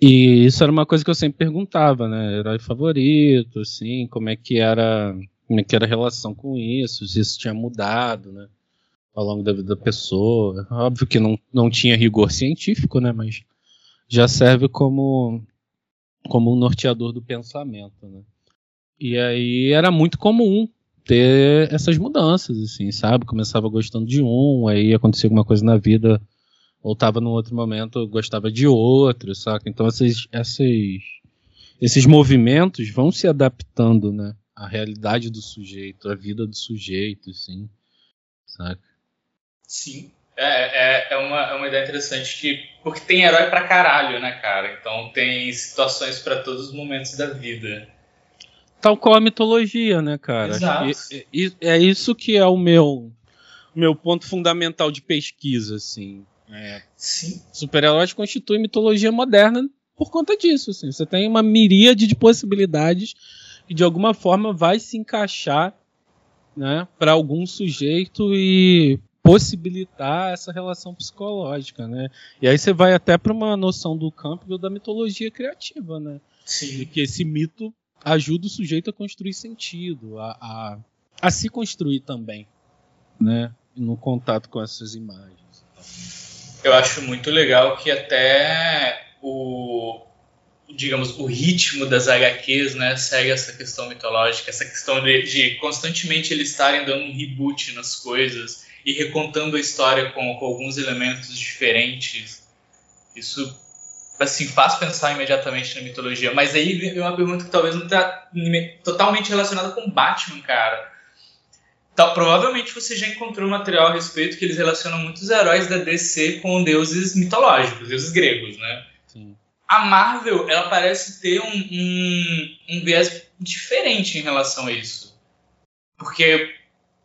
S2: E isso era uma coisa que eu sempre perguntava, né? Herói favorito, assim, como é que era, como é que era a relação com isso, se isso tinha mudado, né? Ao longo da vida da pessoa. Óbvio que não, não tinha rigor científico, né? Mas já serve como, como um norteador do pensamento, né? E aí era muito comum ter essas mudanças, assim, sabe? Começava gostando de um, aí acontecia alguma coisa na vida, ou tava num outro momento, gostava de outro, saca? Então esses, esses, esses movimentos vão se adaptando, né? a realidade do sujeito, a vida do sujeito, assim, saca?
S3: Sim. É, é, é, uma, é uma ideia interessante que. Porque tem herói pra caralho, né, cara? Então tem situações para todos os momentos da vida.
S2: Tal qual a mitologia, né, cara?
S3: Exato.
S2: É, é isso que é o meu, meu ponto fundamental de pesquisa, assim. É,
S3: Sim.
S2: Super-heróis constituem mitologia moderna por conta disso. Assim. Você tem uma miríade de possibilidades que de alguma forma vai se encaixar né, para algum sujeito e possibilitar essa relação psicológica, né? E aí você vai até para uma noção do campo da mitologia criativa, né?
S3: Sim.
S2: De que esse mito ajuda o sujeito a construir sentido, a, a, a se construir também, né? No contato com essas imagens.
S3: Eu acho muito legal que até o digamos o ritmo das HQs, né, segue essa questão mitológica, essa questão de, de constantemente eles estarem dando um reboot nas coisas e recontando a história com, com alguns elementos diferentes. Isso assim faz pensar imediatamente na mitologia. Mas aí vem uma pergunta que talvez não está totalmente relacionada com Batman, cara. Então, provavelmente você já encontrou material a respeito que eles relacionam muitos heróis da DC com deuses mitológicos, deuses gregos, né?
S2: Sim.
S3: A Marvel, ela parece ter um, um, um viés diferente em relação a isso. Porque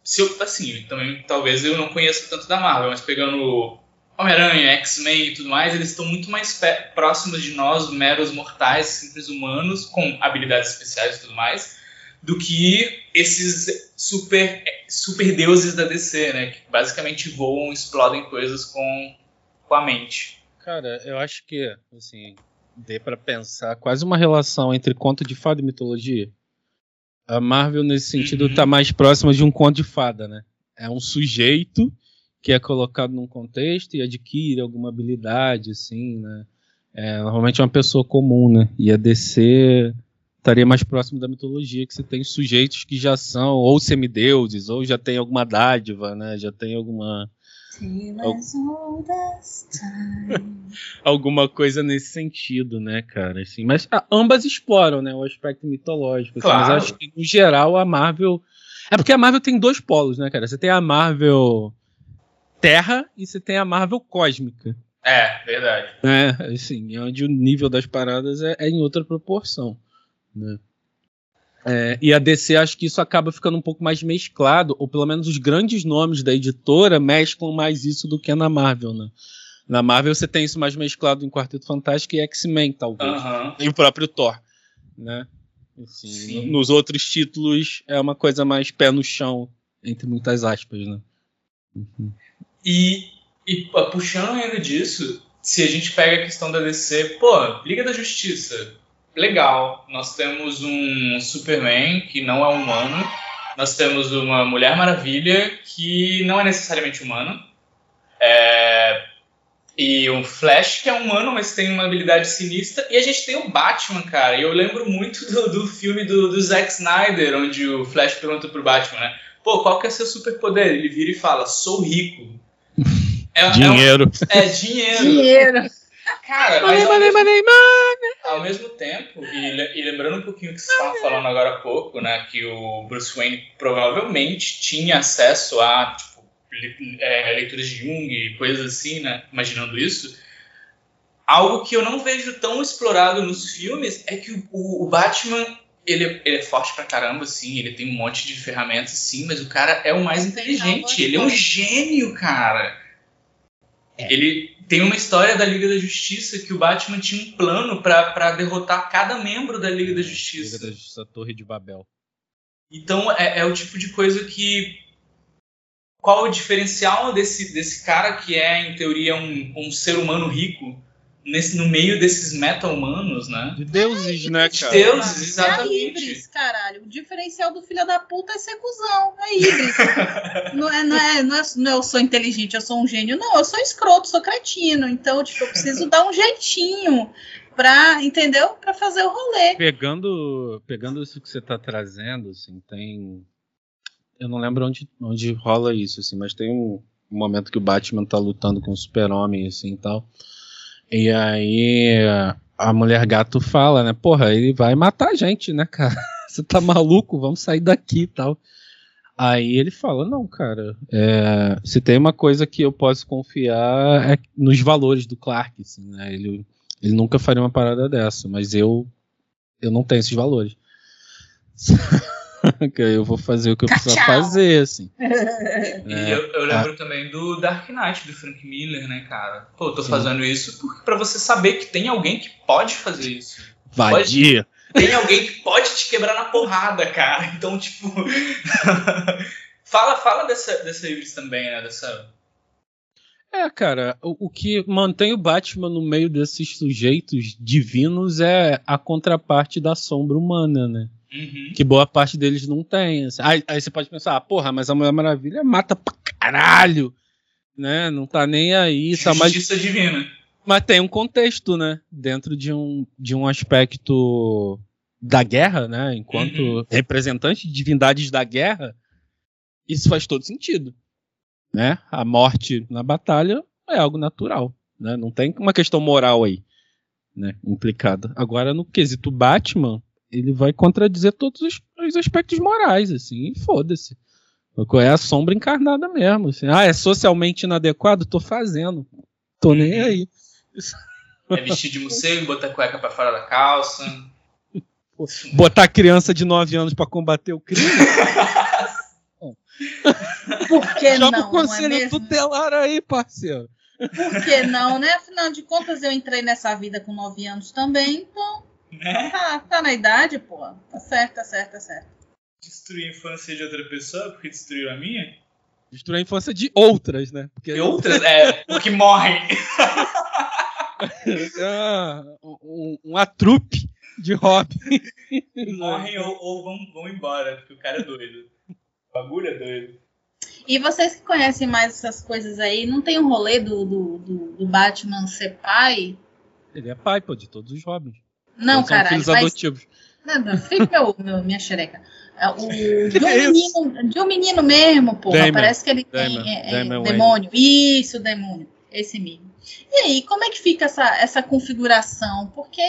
S3: se eu, assim, também talvez eu não conheça tanto da Marvel, mas pegando Homem-Aranha, X-Men e tudo mais, eles estão muito mais próximos de nós, meros mortais, simples humanos, com habilidades especiais e tudo mais, do que esses super, super deuses da DC, né? Que basicamente voam, explodem coisas com, com a mente.
S2: Cara, eu acho que, assim, dê para pensar quase uma relação entre conto de fada e mitologia. A Marvel, nesse sentido, está uhum. mais próxima de um conto de fada, né? É um sujeito que é colocado num contexto e adquire alguma habilidade, assim, né? É, normalmente é uma pessoa comum, né? E a DC estaria mais próximo da mitologia, que você tem sujeitos que já são ou semideuses, ou já tem alguma dádiva, né? Já tem alguma Alguma coisa nesse sentido, né, cara? Assim, mas ah, ambas exploram, né, o aspecto mitológico. Assim,
S3: claro.
S2: mas acho que, no geral, a Marvel. É porque a Marvel tem dois polos, né, cara? Você tem a Marvel Terra e você tem a Marvel Cósmica.
S3: É, verdade.
S2: É, assim, onde o nível das paradas é, é em outra proporção. Né? É, e a DC acho que isso acaba ficando um pouco mais mesclado, ou pelo menos os grandes nomes da editora mesclam mais isso do que na Marvel, né? Na Marvel você tem isso mais mesclado em Quarteto Fantástico e X-Men, talvez.
S3: Uhum.
S2: E o próprio Thor, né? Assim, nos outros títulos é uma coisa mais pé no chão, entre muitas aspas, né?
S3: Uhum. E, e puxando ainda disso, se a gente pega a questão da DC, pô, Liga da Justiça, legal. Nós temos um Superman que não é humano. Nós temos uma Mulher Maravilha que não é necessariamente humana. É... E o Flash, que é humano, mas tem uma habilidade sinistra. E a gente tem o Batman, cara. E eu lembro muito do, do filme do, do Zack Snyder, onde o Flash pergunta pro Batman, né? Pô, qual que é seu superpoder? Ele vira e fala, sou rico.
S2: É, dinheiro.
S3: É, um, é dinheiro.
S1: dinheiro.
S3: Cara,
S2: mas ao, mesmo,
S3: ao mesmo tempo, e, e, lembrando um pouquinho que você estava falando agora há pouco, né, que o Bruce Wayne provavelmente tinha acesso a tipo, é, leituras de Jung e coisas assim, né, imaginando isso. Algo que eu não vejo tão explorado nos filmes é que o, o Batman ele, ele, é forte pra caramba, sim, ele tem um monte de ferramentas, sim, mas o cara é o mais inteligente, ele é um gênio, cara. É. Ele tem uma história da Liga da Justiça que o Batman tinha um plano para derrotar cada membro da Liga da Justiça.
S2: Liga da Justiça, Torre de Babel.
S3: Então é, é, o tipo de coisa que. Qual o diferencial desse, desse cara que é, em teoria, um, um ser humano rico nesse, no meio desses meta-humanos, né?
S2: De deuses, né, cara?
S3: De deuses, exatamente. É
S1: Ibris, caralho. O diferencial do filho da puta é ser cuzão. É Ibris. não, é, não, é, não, é, não é eu sou inteligente, eu sou um gênio. Não, eu sou escroto, sou cretino. Então, tipo, eu preciso dar um jeitinho pra, entendeu? Pra fazer o rolê.
S2: Pegando, pegando isso que você tá trazendo, assim, tem... Eu não lembro onde, onde rola isso, assim, mas tem um, um momento que o Batman tá lutando com o super-homem, assim, e tal... E aí a mulher gato fala, né? Porra, ele vai matar a gente, né, cara? Você tá maluco? Vamos sair daqui e tal. Aí ele fala, não, cara, é, se tem uma coisa que eu posso confiar é nos valores do Clark, assim, né? Ele, ele nunca faria uma parada dessa, mas eu eu não tenho esses valores. eu vou fazer o que eu preciso fazer, assim.
S3: É, eu, eu, lembro a... também do Dark Knight, do Frank Miller, né, cara? Pô, eu tô Sim. fazendo isso porque, pra você saber que tem alguém que pode fazer isso.
S2: Vadia.
S3: Pode tem alguém que pode te quebrar na porrada, cara. Então, tipo. fala, fala dessa, dessa híbrida também, né? Dessa.
S2: É, cara, o, o, que mantém o Batman no meio desses sujeitos divinos é a contraparte da sombra humana, né? Uhum. Que boa parte deles não tem. Assim. Aí, aí, você pode pensar, ah, porra, mas a Mulher Maravilha mata pra caralho, né? Não tá nem aí.
S3: Justiça
S2: tá mais...
S3: divina.
S2: Mas tem um contexto, né? Dentro de um, de um aspecto da guerra, né? Enquanto uhum. representante de divindades da guerra, isso faz todo sentido. Né? A morte na batalha é algo natural. Né? Não tem uma questão moral aí né? implicada. Agora, no quesito Batman, ele vai contradizer todos os, os aspectos morais, assim, e foda-se. É a sombra encarnada mesmo. Assim. Ah, é socialmente inadequado? Tô fazendo. Tô nem uhum. aí.
S3: É vestir de morcego, botar cueca pra fora da calça.
S2: Botar criança de 9 anos para combater o crime?
S1: Por que
S2: Joga
S1: não?
S2: o conselho não é tutelar aí, parceiro.
S1: Por que não, né? Afinal de contas, eu entrei nessa vida com 9 anos também, então. Né? Tá, tá na idade, pô. Tá certo, tá certo, tá certo.
S3: Destruir a infância de outra pessoa porque destruiu a minha?
S2: Destruir a infância de outras, né?
S3: Porque... De outras? É, porque morrem.
S2: ah, um, uma trupe de Robin.
S3: Morrem ou, ou vão, vão embora, porque o cara é doido. O bagulho é doido.
S1: E vocês que conhecem mais essas coisas aí, não tem um rolê do, do, do, do Batman ser pai?
S2: Ele é pai, pô, de todos os Robins.
S1: Não, cara. Filhos
S2: mas... adotivos.
S1: Não, não, filho meu, meu, minha xereca. É, o, de, um menino, de um menino mesmo, pô. Parece que ele Damon, tem é, é, demônio. Isso, demônio. Esse mesmo. E aí, como é que fica essa, essa configuração? Porque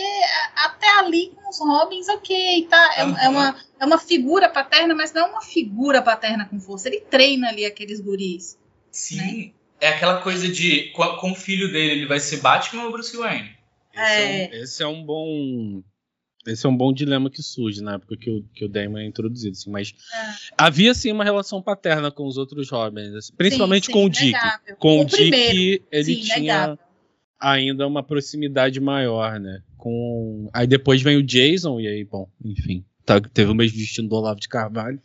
S1: até ali com os Robins, ok, tá? É, uhum. é, uma, é uma figura paterna, mas não é uma figura paterna com força. Ele treina ali aqueles guris.
S3: Sim. Né? É aquela coisa de com, com, o filho dele, ele vai ser Batman ou Bruce Wayne?
S2: Esse é, é um, esse é um bom esse é um bom dilema que surge na época que o, que o Damon é introduzido, assim, mas é. havia sim uma relação paterna com os outros Robins, assim, principalmente sim, sim, com o Dick. Negável. Com o, o Dick, primeiro. ele sim, tinha negável. ainda uma proximidade maior, né? Com aí depois vem o Jason e aí, bom, enfim, tá, teve o mesmo destino do Olavo de Carvalho.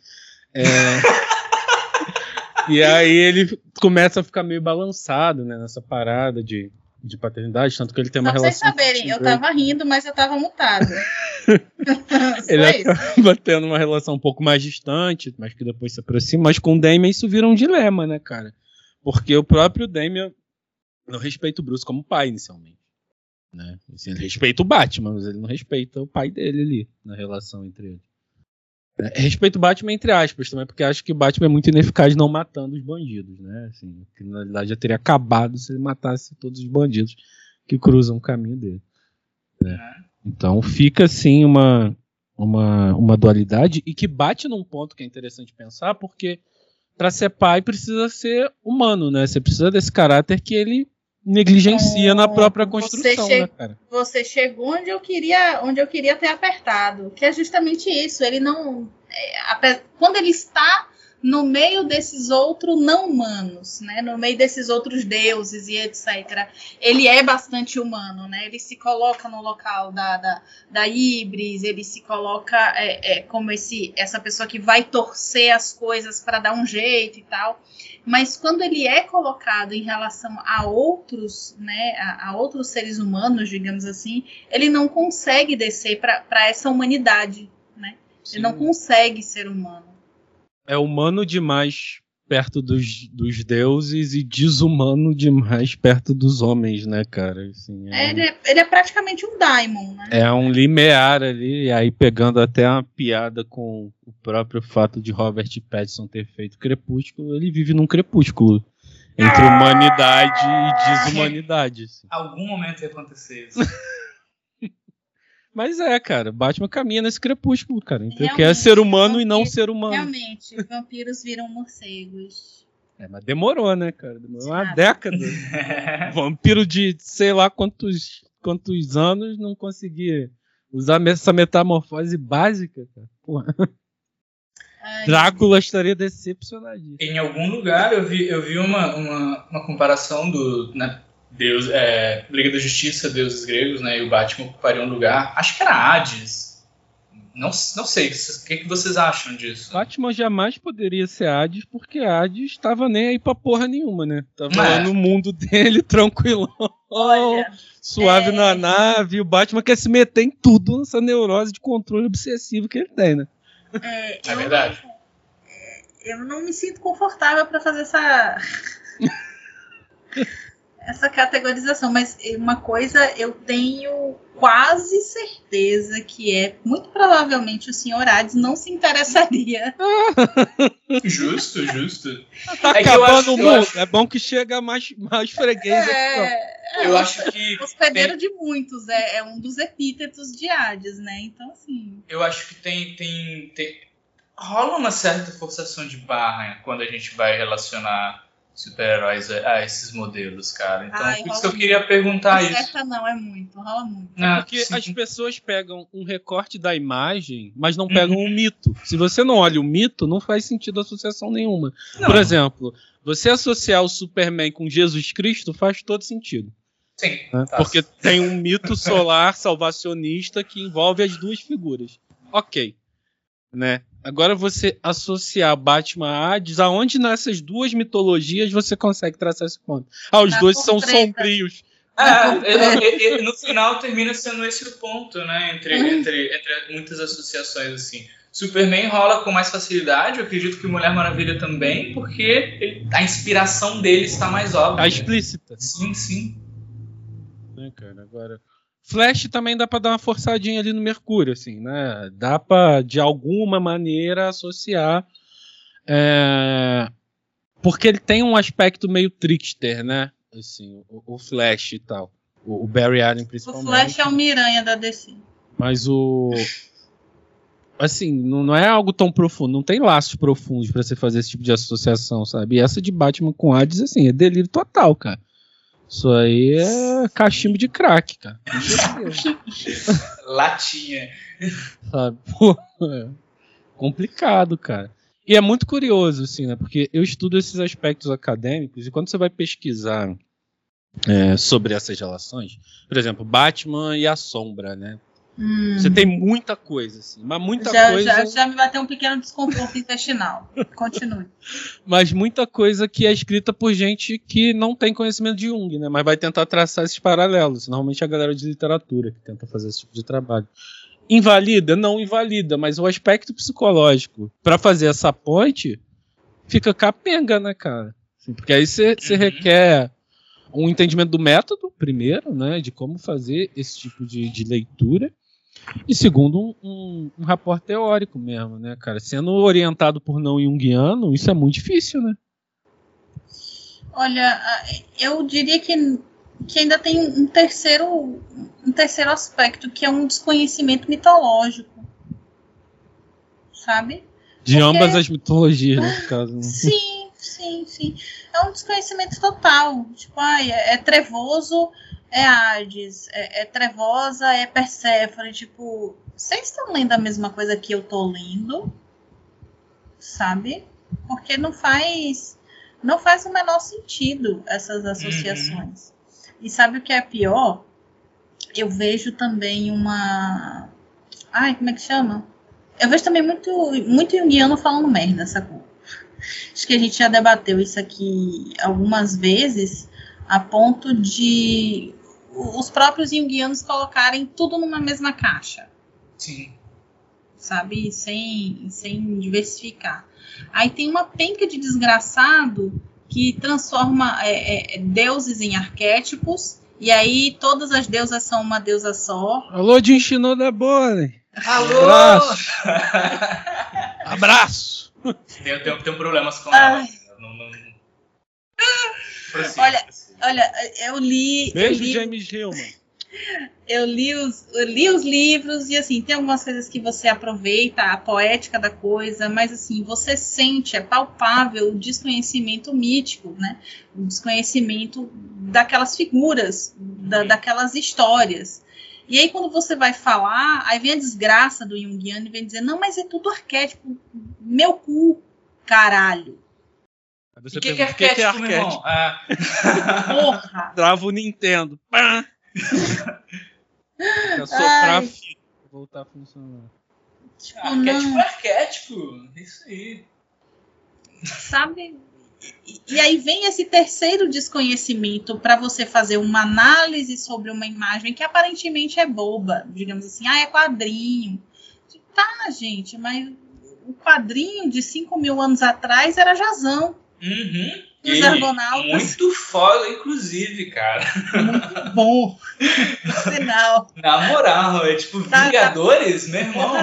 S2: É... e aí ele começa a ficar meio balançado, né, nessa parada de de paternidade, tanto que ele tem uma Só relação.
S1: Pra vocês saberem, eu tava rindo, mas eu tava mutada.
S2: ele acaba tendo uma relação um pouco mais distante, mas que depois se aproxima. Mas com o Damien isso vira um dilema, né, cara? Porque o próprio Damien não respeita o Bruce como pai inicialmente. Né? Assim, ele respeita o Batman, mas ele não respeita o pai dele ali, na relação entre eles. É, respeito o Batman entre aspas também, porque acho que o Batman é muito ineficaz não matando os bandidos, né? Assim, a criminalidade já teria acabado se ele matasse todos os bandidos que cruzam o caminho dele. Né? Então fica assim uma, uma, uma dualidade e que bate num ponto que é interessante pensar, porque para ser pai precisa ser humano, né? Você precisa desse caráter que ele negligencia na própria construção,
S1: você
S2: né, cara?
S1: Você chegou onde eu queria, onde eu queria ter apertado, que é justamente isso. Ele não, é, quando ele está no meio desses outros não humanos, né? No meio desses outros deuses e etc. Ele é bastante humano, né? Ele se coloca no local da, da, da Ibris, ele se coloca é, é, como esse, essa pessoa que vai torcer as coisas para dar um jeito e tal. Mas quando ele é colocado em relação a outros, né, a, a outros seres humanos, digamos assim, ele não consegue descer para essa humanidade, né? Sim. Ele não consegue ser humano
S2: é humano demais perto dos, dos deuses e desumano demais perto dos homens, né, cara? Assim,
S1: é, ele, é, ele, é, praticamente um daimon, né?
S2: É um limiar ali, e aí pegando até uma piada com o próprio fato de Robert Pattinson ter feito Crepúsculo, ele vive num crepúsculo entre humanidade e desumanidade. Assim.
S3: Algum momento ia acontecer isso.
S2: Mas é, cara, Batman caminha nesse crepúsculo, cara. Então, que é ser humano e não ser humano.
S1: Realmente, vampiros viram morcegos.
S2: É, mas demorou, né, cara? Demorou uma década. Vampiro de sei lá quantos, quantos anos não conseguia usar essa metamorfose básica, cara. Porra. Ai, Drácula estaria decepcionadíssimo.
S3: Em algum lugar eu vi, eu vi uma, uma, uma comparação do, né, Deus, é, Liga da Justiça, deuses gregos, né? E o Batman ocuparia um lugar. Acho que era Hades. Não, não sei, o que, que vocês acham disso?
S2: Batman jamais poderia ser Hades, porque Hades estava nem aí pra porra nenhuma, né? Tava lá no mundo dele, tranquilão, Olha, suave é... na nave. O Batman quer se meter em tudo nessa neurose de controle obsessivo que ele tem, né?
S3: É, é verdade.
S1: Eu não me sinto confortável para fazer essa. essa categorização, mas uma coisa eu tenho quase certeza que é muito provavelmente o senhor Hades não se interessaria.
S3: justo, justo.
S2: Tá é acabando o mundo. Acho... É bom que chega mais, mais freguês. É,
S3: é, eu acho que.
S1: Hospedeiro tem... de muitos, é, é, um dos epítetos de Hades, né? Então, assim.
S3: Eu acho que tem, tem, tem. Rola uma certa forçação de barra quando a gente vai relacionar super-heróis a esses modelos, cara. Então, Ai, por isso que eu queria perguntar isso.
S1: Certa não, é muito, rola muito.
S2: É porque sim. as pessoas pegam um recorte da imagem, mas não pegam uhum. um mito. Se você não olha o mito, não faz sentido associação nenhuma. Não. Por exemplo, você associar o Superman com Jesus Cristo faz todo sentido.
S3: Sim.
S2: Né? Tá. Porque tem um mito solar salvacionista que envolve as duas figuras. Ok. Né? Agora você associar Batman a Hades, aonde nessas duas mitologias você consegue traçar esse ponto? Ah, os Na dois são preta. sombrios.
S3: É, é, é, no final termina sendo esse o ponto, né? Entre, uhum. entre, entre muitas associações, assim. Superman rola com mais facilidade, eu acredito que Mulher Maravilha também, porque ele, a inspiração dele está mais óbvia.
S2: A explícita.
S3: Sim, sim.
S2: É, cara, agora. Flash também dá para dar uma forçadinha ali no Mercúrio, assim, né? Dá para de alguma maneira associar, é... porque ele tem um aspecto meio trickster, né? Assim, o, o Flash e tal, o, o, Barry Allen principalmente.
S1: O Flash é o Miranha da DC.
S2: Mas o assim, não, não é algo tão profundo, não tem laços profundos para você fazer esse tipo de associação, sabe? E essa de Batman com Hades, assim, é delírio total, cara. Isso aí é cachimbo de crack, cara.
S3: Latinha.
S2: Sabe? Pô, é complicado, cara. E é muito curioso, assim, né? Porque eu estudo esses aspectos acadêmicos e quando você vai pesquisar é, sobre essas relações, por exemplo, Batman e a Sombra, né? Hum. Você tem muita coisa, assim, mas muita
S1: já,
S2: coisa.
S1: Já, já me bateu um pequeno desconforto intestinal. Continue.
S2: Mas muita coisa que é escrita por gente que não tem conhecimento de Jung, né? Mas vai tentar traçar esses paralelos. Normalmente é a galera de literatura que tenta fazer esse tipo de trabalho. Invalida? Não invalida, mas o aspecto psicológico para fazer essa ponte fica capenga, né, cara? Assim, porque aí você uhum. requer um entendimento do método, primeiro, né, de como fazer esse tipo de, de leitura, e segundo, um, um, um rapport teórico mesmo, né, cara? Sendo orientado por não junguiano, isso é muito difícil, né?
S1: Olha, eu diria que, que ainda tem um terceiro, um terceiro aspecto, que é um desconhecimento mitológico. Sabe?
S2: De Porque... ambas as mitologias, no caso. Né?
S1: Sim, sim, sim. É um desconhecimento total. Tipo, ai, é, é trevoso, é Hades, é, é Trevosa, é Perséfone, tipo, vocês estão lendo a mesma coisa que eu tô lendo, sabe? Porque não faz não faz o menor sentido essas associações. Uhum. E sabe o que é pior? Eu vejo também uma ai, como é que chama? Eu vejo também muito muito junguiano falando merda, sacou? Acho que a gente já debateu isso aqui algumas vezes, a ponto de os próprios junguianos colocarem tudo numa mesma caixa.
S3: Sim.
S1: Sabe? Sem, sem diversificar. Aí tem uma penca de desgraçado que transforma é, é, deuses em arquétipos. E aí todas as deusas são uma deusa só.
S2: Alô, Jinshino da Bone.
S3: Alô!
S2: Abraço! Abraço!
S3: Tem, tem, tem problemas com ela. Não, não...
S1: Olha, Olha, eu li.
S2: Beijo,
S1: eu li,
S2: James Hillman.
S1: eu li, os, eu li os livros e assim, tem algumas coisas que você aproveita, a poética da coisa, mas assim, você sente, é palpável o desconhecimento mítico, né? O desconhecimento daquelas figuras, da, daquelas histórias. E aí, quando você vai falar, aí vem a desgraça do Jungiano e vem dizer, não, mas é tudo arquétipo. Meu cu, caralho.
S3: O que, que, é arquétipo, que é arquétipo? Meu irmão? Ah.
S1: Porra!
S2: Trava o Nintendo. Pá! Pra soprar a fita voltar a funcionar.
S3: Tipo, arquétipo não. é arquétipo. Isso aí.
S1: Sabe? E, e aí vem esse terceiro desconhecimento para você fazer uma análise sobre uma imagem que aparentemente é boba. Digamos assim, ah, é quadrinho. Tá, gente, mas o quadrinho de 5 mil anos atrás era Jazão.
S3: Uhum.
S1: Os Argonautas.
S3: Muito foda, inclusive, cara.
S1: Muito bom. Sinal.
S3: Na moral, é tipo tá, tá. Vingadores, tá... meu irmão.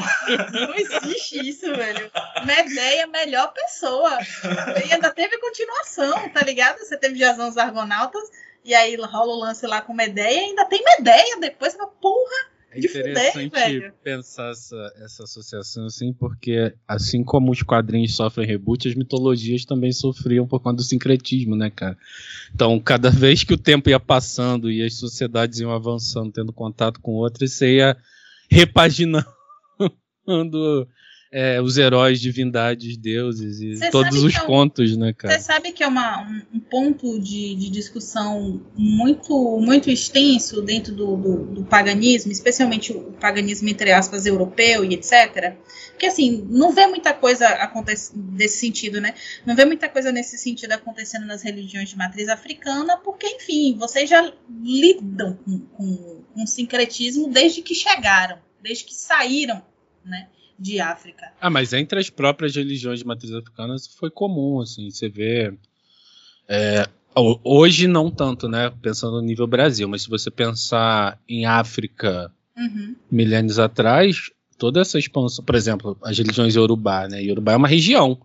S1: Não existe isso, velho. Medeia, melhor pessoa. E ainda teve continuação, tá ligado? Você teve Jazão os Argonautas, e aí rola o lance lá com Medeia, e ainda tem Medeia depois. Porra!
S2: É interessante fuder, pensar essa, essa associação assim, porque assim como os quadrinhos sofrem reboot, as mitologias também sofriam por conta do sincretismo, né, cara? Então, cada vez que o tempo ia passando e as sociedades iam avançando, tendo contato com outras, você ia repaginando é, os heróis, divindades, deuses e Cê todos os é um, contos, né, cara?
S1: Você sabe que é uma, um, ponto de, de, discussão muito muito extenso dentro do, do, do, paganismo, especialmente o paganismo, entre aspas, europeu e etc. Porque, assim, não vê muita coisa desse sentido, né? Não vê muita coisa nesse sentido acontecendo nas religiões de matriz africana, porque, enfim, vocês já lidam com, com, com sincretismo desde que chegaram, desde que saíram, né? De África.
S2: Ah, mas entre as próprias religiões de matriz africana isso foi comum, assim, você vê. É, hoje não tanto, né? Pensando no nível Brasil, mas se você pensar em África uhum. milênios atrás, toda essa expansão, por exemplo, as religiões Yorubá, né? Yorubá é uma região.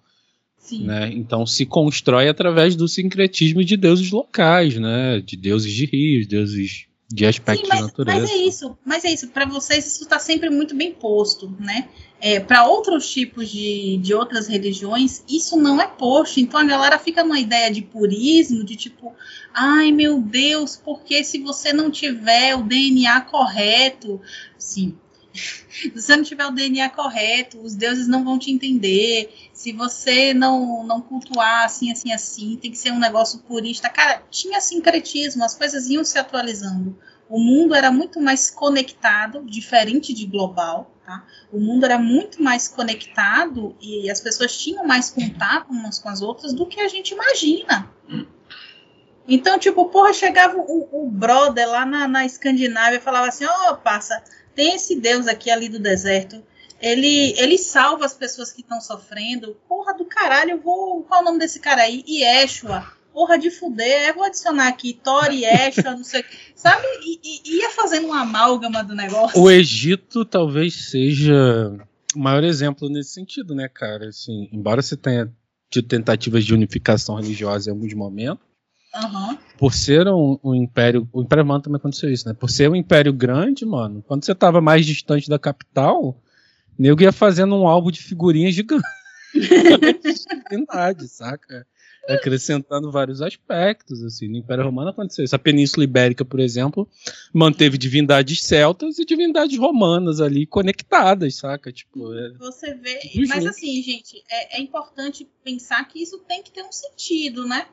S2: Né? Então se constrói através do sincretismo de deuses locais, né? De deuses de rios, deuses de aspectos Sim, mas, natureza.
S1: Mas é isso, mas é isso. Para vocês isso está sempre muito bem posto, né? É, para outros tipos de, de outras religiões, isso não é posto. Então a galera fica numa ideia de purismo, de tipo, ai meu Deus, porque se você não tiver o DNA correto, sim, se você não tiver o DNA correto, os deuses não vão te entender. Se você não, não cultuar assim, assim, assim, tem que ser um negócio purista. Cara, tinha sincretismo, as coisas iam se atualizando. O mundo era muito mais conectado, diferente de global. Tá? O mundo era muito mais conectado e as pessoas tinham mais contato umas com as outras do que a gente imagina. Então, tipo, porra, chegava o, o brother lá na, na Escandinávia e falava assim: Ó, oh, passa, tem esse Deus aqui ali do deserto. Ele, ele salva as pessoas que estão sofrendo. Porra do caralho, eu vou. Qual é o nome desse cara aí? Yeshua. Porra de fuder. Eu vou adicionar aqui Tori, Yeshua, não sei. Sabe? E, e, ia fazendo uma amálgama do negócio.
S2: O Egito talvez seja o maior exemplo nesse sentido, né, cara? Assim, embora você tenha tido tentativas de unificação religiosa em alguns momentos,
S1: Uhum.
S2: Por ser um, um, império. O Império Romano também aconteceu isso, né? Por ser um império grande, mano, quando você tava mais distante da capital, nego ia fazendo um álbum de figurinhas gigante. Verdade, saca? Acrescentando vários aspectos, assim. No Império Romano aconteceu isso. A Península Ibérica, por exemplo, manteve divindades celtas e divindades romanas ali conectadas, saca? Tipo,
S1: é... Você vê. Mas assim, gente, é, é importante pensar que isso tem que ter um sentido, né?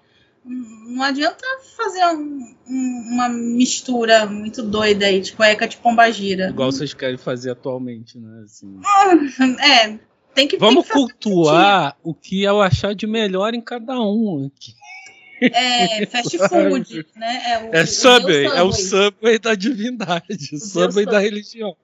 S1: Não adianta fazer um, um, uma mistura muito doida aí, de cueca de pombagira.
S2: Igual vocês querem fazer atualmente, né? Assim.
S1: É, tem que
S2: Vamos
S1: tem
S2: que cultuar o que eu achar de melhor em cada um aqui.
S1: É, fast food, né?
S2: É, o, é Subway, é o Subway da divindade, o Subway da religião.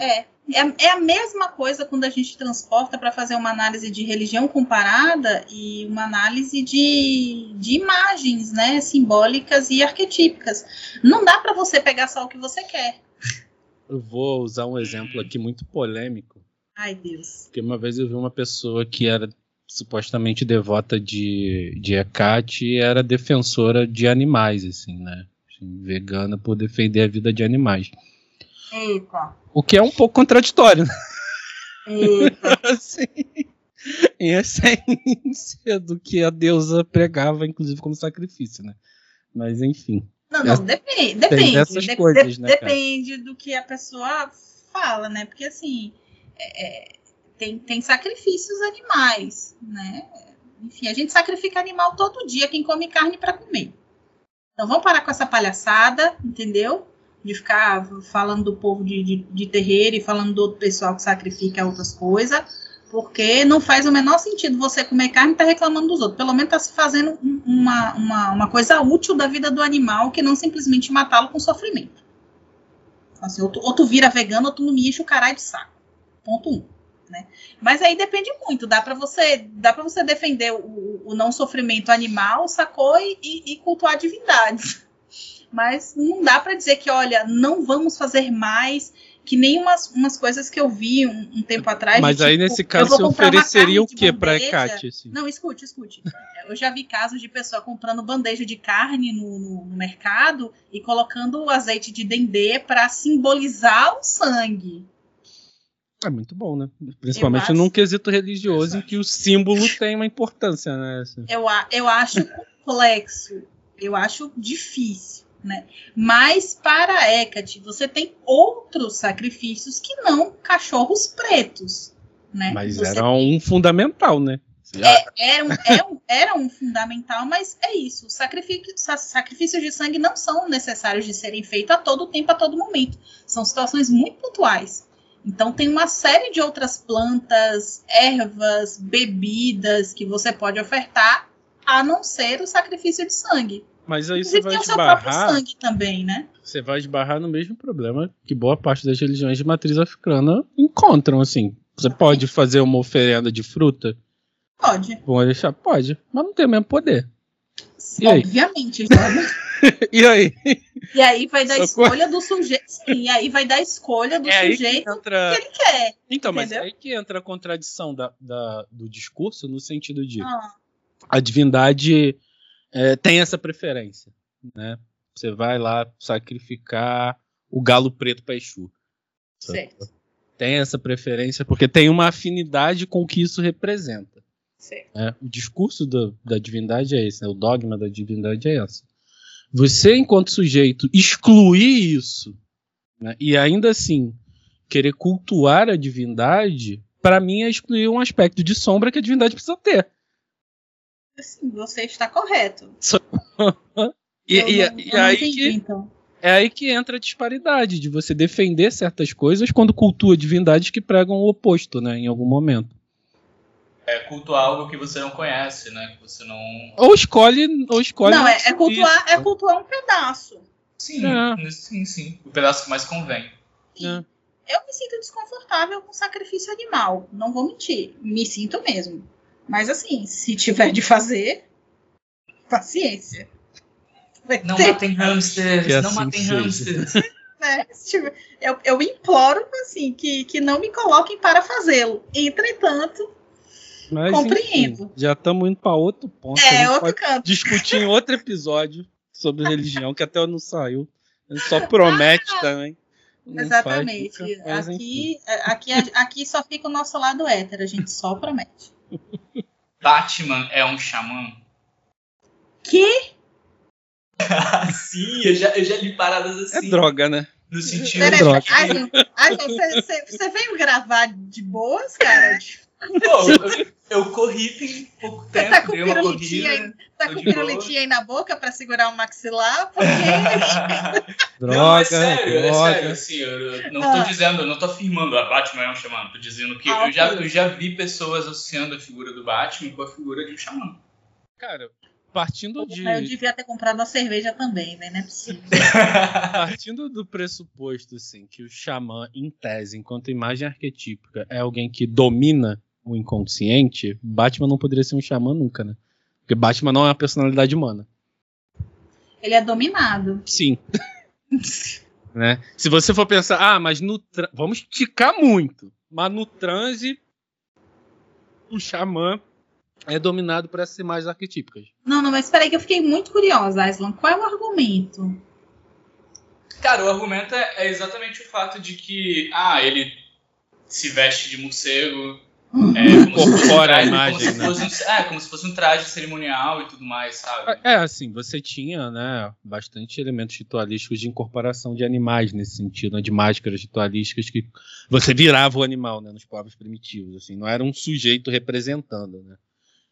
S1: É, é, é a mesma coisa quando a gente transporta para fazer uma análise de religião comparada e uma análise de, de imagens, né, simbólicas e arquetípicas. Não dá para você pegar só o que você quer.
S2: Eu vou usar um exemplo aqui muito polêmico.
S1: Ai, Deus.
S2: Porque uma vez eu vi uma pessoa que era supostamente devota de, de Hecate e era defensora de animais, assim, né? Assim, vegana por defender a vida de animais.
S1: Eita.
S2: O que é um pouco contraditório. Né? Assim, em essência do que a deusa pregava, inclusive como sacrifício, né? Mas enfim.
S1: Não, não, depende. Depende,
S2: dessas
S1: de-
S2: coisas,
S1: de-
S2: né,
S1: depende do que a pessoa fala, né? Porque assim, é, é, tem, tem sacrifícios animais, né? Enfim, a gente sacrifica animal todo dia, quem come carne para comer. Então vamos parar com essa palhaçada, entendeu? De ficar falando do povo de, de, de terreiro e falando do outro pessoal que sacrifica outras coisas, porque não faz o menor sentido você comer carne e estar reclamando dos outros. Pelo menos está se fazendo um- uma, uma, uma coisa útil da vida do animal que não simplesmente matá-lo com sofrimento. Assim, ou, tu, ou tu vira vegano ou tu não me enche o caralho de saco. Ponto um. Né? Mas aí depende muito. Dá para você, dá para você defender o, o não sofrimento animal, sacou? E, e, e cultuar divindades. Mas não dá para dizer que, olha, não vamos fazer mais que nem umas, umas coisas que eu vi um, um tempo atrás.
S2: Mas
S1: de,
S2: aí
S1: tipo,
S2: nesse caso você ofereceria o que
S1: bandeja.
S2: Ecate? Assim?
S1: Não, escute, escute. Eu já vi casos de pessoa comprando bandeja de carne no, no- no mercado e colocando o azeite de dendê para simbolizar o sangue.
S2: É muito bom, né? Principalmente
S1: acho-
S2: num quesito religioso em
S3: Exato.
S2: que o símbolo tem uma importância, né? assim.
S1: Eu, a- eu acho complexo, eu acho difícil, né? Mas para a Hecate, você tem outros sacrifícios que não cachorros pretos, né?
S2: Mas
S1: Você
S2: era um fundamental, né? Já-
S1: era um, é um- era um fundamental, mas é isso. Os sacrifícios, sa- sacrifícios de sangue não são necessários de serem feitos a todo tempo, a todo momento. São situações muito pontuais. Então tem uma série de outras plantas, ervas, bebidas que você pode ofertar, a não ser o sacrifício de sangue.
S2: Mas aí você vai
S1: tem o seu próprio
S2: esbarrar.
S1: sangue também, né?
S2: Você vai esbarrar no mesmo problema que boa parte das religiões de matriz africana encontram, assim. Você pode fazer uma oferenda de fruta?
S1: Pode.
S2: Vão deixar? Pode, mas não tem o mesmo poder. E?
S1: Obviamente.
S2: E aí?
S1: E aí vai dar
S2: Socorro.
S1: escolha do sujeito. Sim, e aí vai dar escolha do
S2: É aí que
S1: sujeito
S2: entra.
S1: que ele quer.
S2: Então, mas
S1: Entendeu?
S2: é aí que entra a contradição da, da- do discurso no sentido de
S1: Ah,
S2: a divindade é, tem essa preferência, né? Você vai lá sacrificar o galo preto para Exu.
S1: certo.
S2: Tem essa preferência porque tem uma afinidade com o que isso representa.
S1: Certo.
S2: né? O discurso da, da divindade é esse, né? o dogma da divindade é esse. Você, enquanto sujeito, excluir isso né? e ainda assim querer cultuar a divindade, para mim é excluir um aspecto de sombra que a divindade precisa ter.
S1: Sim, você está correto.
S2: E,
S1: Eu
S2: e-
S1: não-
S2: e aí
S1: entendi,
S2: que,
S1: então.
S2: é aí que entra a disparidade de você defender certas coisas quando cultua divindades que pregam o oposto, né, em algum momento.
S3: É cultuar algo que você não conhece, né? Que você não.
S2: Ou escolhe, ou escolhe
S1: Não, é, é cultuar, é cultuar um pedaço.
S3: Sim,
S2: É.
S3: sim, sim. O pedaço que mais convém.
S2: É.
S1: Eu me sinto desconfortável com sacrifício animal. Não vou mentir. Me sinto mesmo. Mas assim, se tiver de fazer, paciência. Vai
S3: Não
S1: ter,
S3: matem hamsters,
S2: Que
S3: não
S2: assim
S3: matem
S2: seja.
S3: hamsters.
S1: né? Tiver- eu, eu imploro assim, que, que não me coloquem para fazê-lo. Entretanto,
S2: Mas,
S1: Compreendo.
S2: enfim, já estamos indo para outro ponto.
S1: é outro canto.
S2: discutir em outro episódio sobre religião, que até não saiu. Gente só promete também. Não faz
S1: Exatamente.
S2: enfim.
S1: aqui, é, aqui, aqui só fica o nosso lado hétero, a gente só promete.
S3: Batman é um xamã?
S1: Que?
S3: Sim, eu já, eu já li paradas
S2: É
S3: assim.
S2: droga, né?
S3: No sentido
S1: Peraí,
S2: droga.
S1: ai, João, ai, João, você, você- você veio gravar de boas, cara?
S3: Pô, eu, eu corri tem pouco tempo,
S1: tá com
S3: dei uma corrida.
S1: Tá
S3: Tô
S1: com pirulitinha aí na boca pra segurar o maxilar? Porque
S2: Droga,
S3: não, é sério, é
S2: droga.
S3: sério, assim, eu não
S1: Ah.
S3: tô dizendo, eu não tô afirmando a Batman é um xamã, tô dizendo que
S1: Ah,
S3: eu, já,
S1: ok.
S3: eu já vi pessoas associando a figura do Batman com a figura de um xamã.
S2: Cara, partindo de.
S1: eu devia ter comprado uma cerveja também, né? Não é possível.
S2: Partindo do pressuposto, assim, que o xamã, em tese, enquanto imagem arquetípica, é alguém que domina o inconsciente, Batman não poderia ser um xamã nunca, né? Porque Batman não é uma personalidade humana.
S1: Ele é dominado.
S2: Sim. né? Se você for pensar, ah, mas no. tra- Vamos esticar muito. Mas no transe, o xamã é dominado por essas imagens arquetípicas.
S1: Não, não, mas peraí que eu fiquei muito curiosa, Aislan. Qual é o argumento?
S3: Cara, o argumento é, é exatamente o fato de que, ah, ele se veste de morcego, é, como, se fosse, a imagem, como, se né? fosse um, é, como se fosse um traje cerimonial e tudo mais, sabe?
S2: É, assim, você tinha, né, bastante elementos ritualísticos de incorporação de animais nesse sentido, né, de máscaras ritualísticas que você virava o animal, né, nos povos primitivos, assim, não era um sujeito representando, né?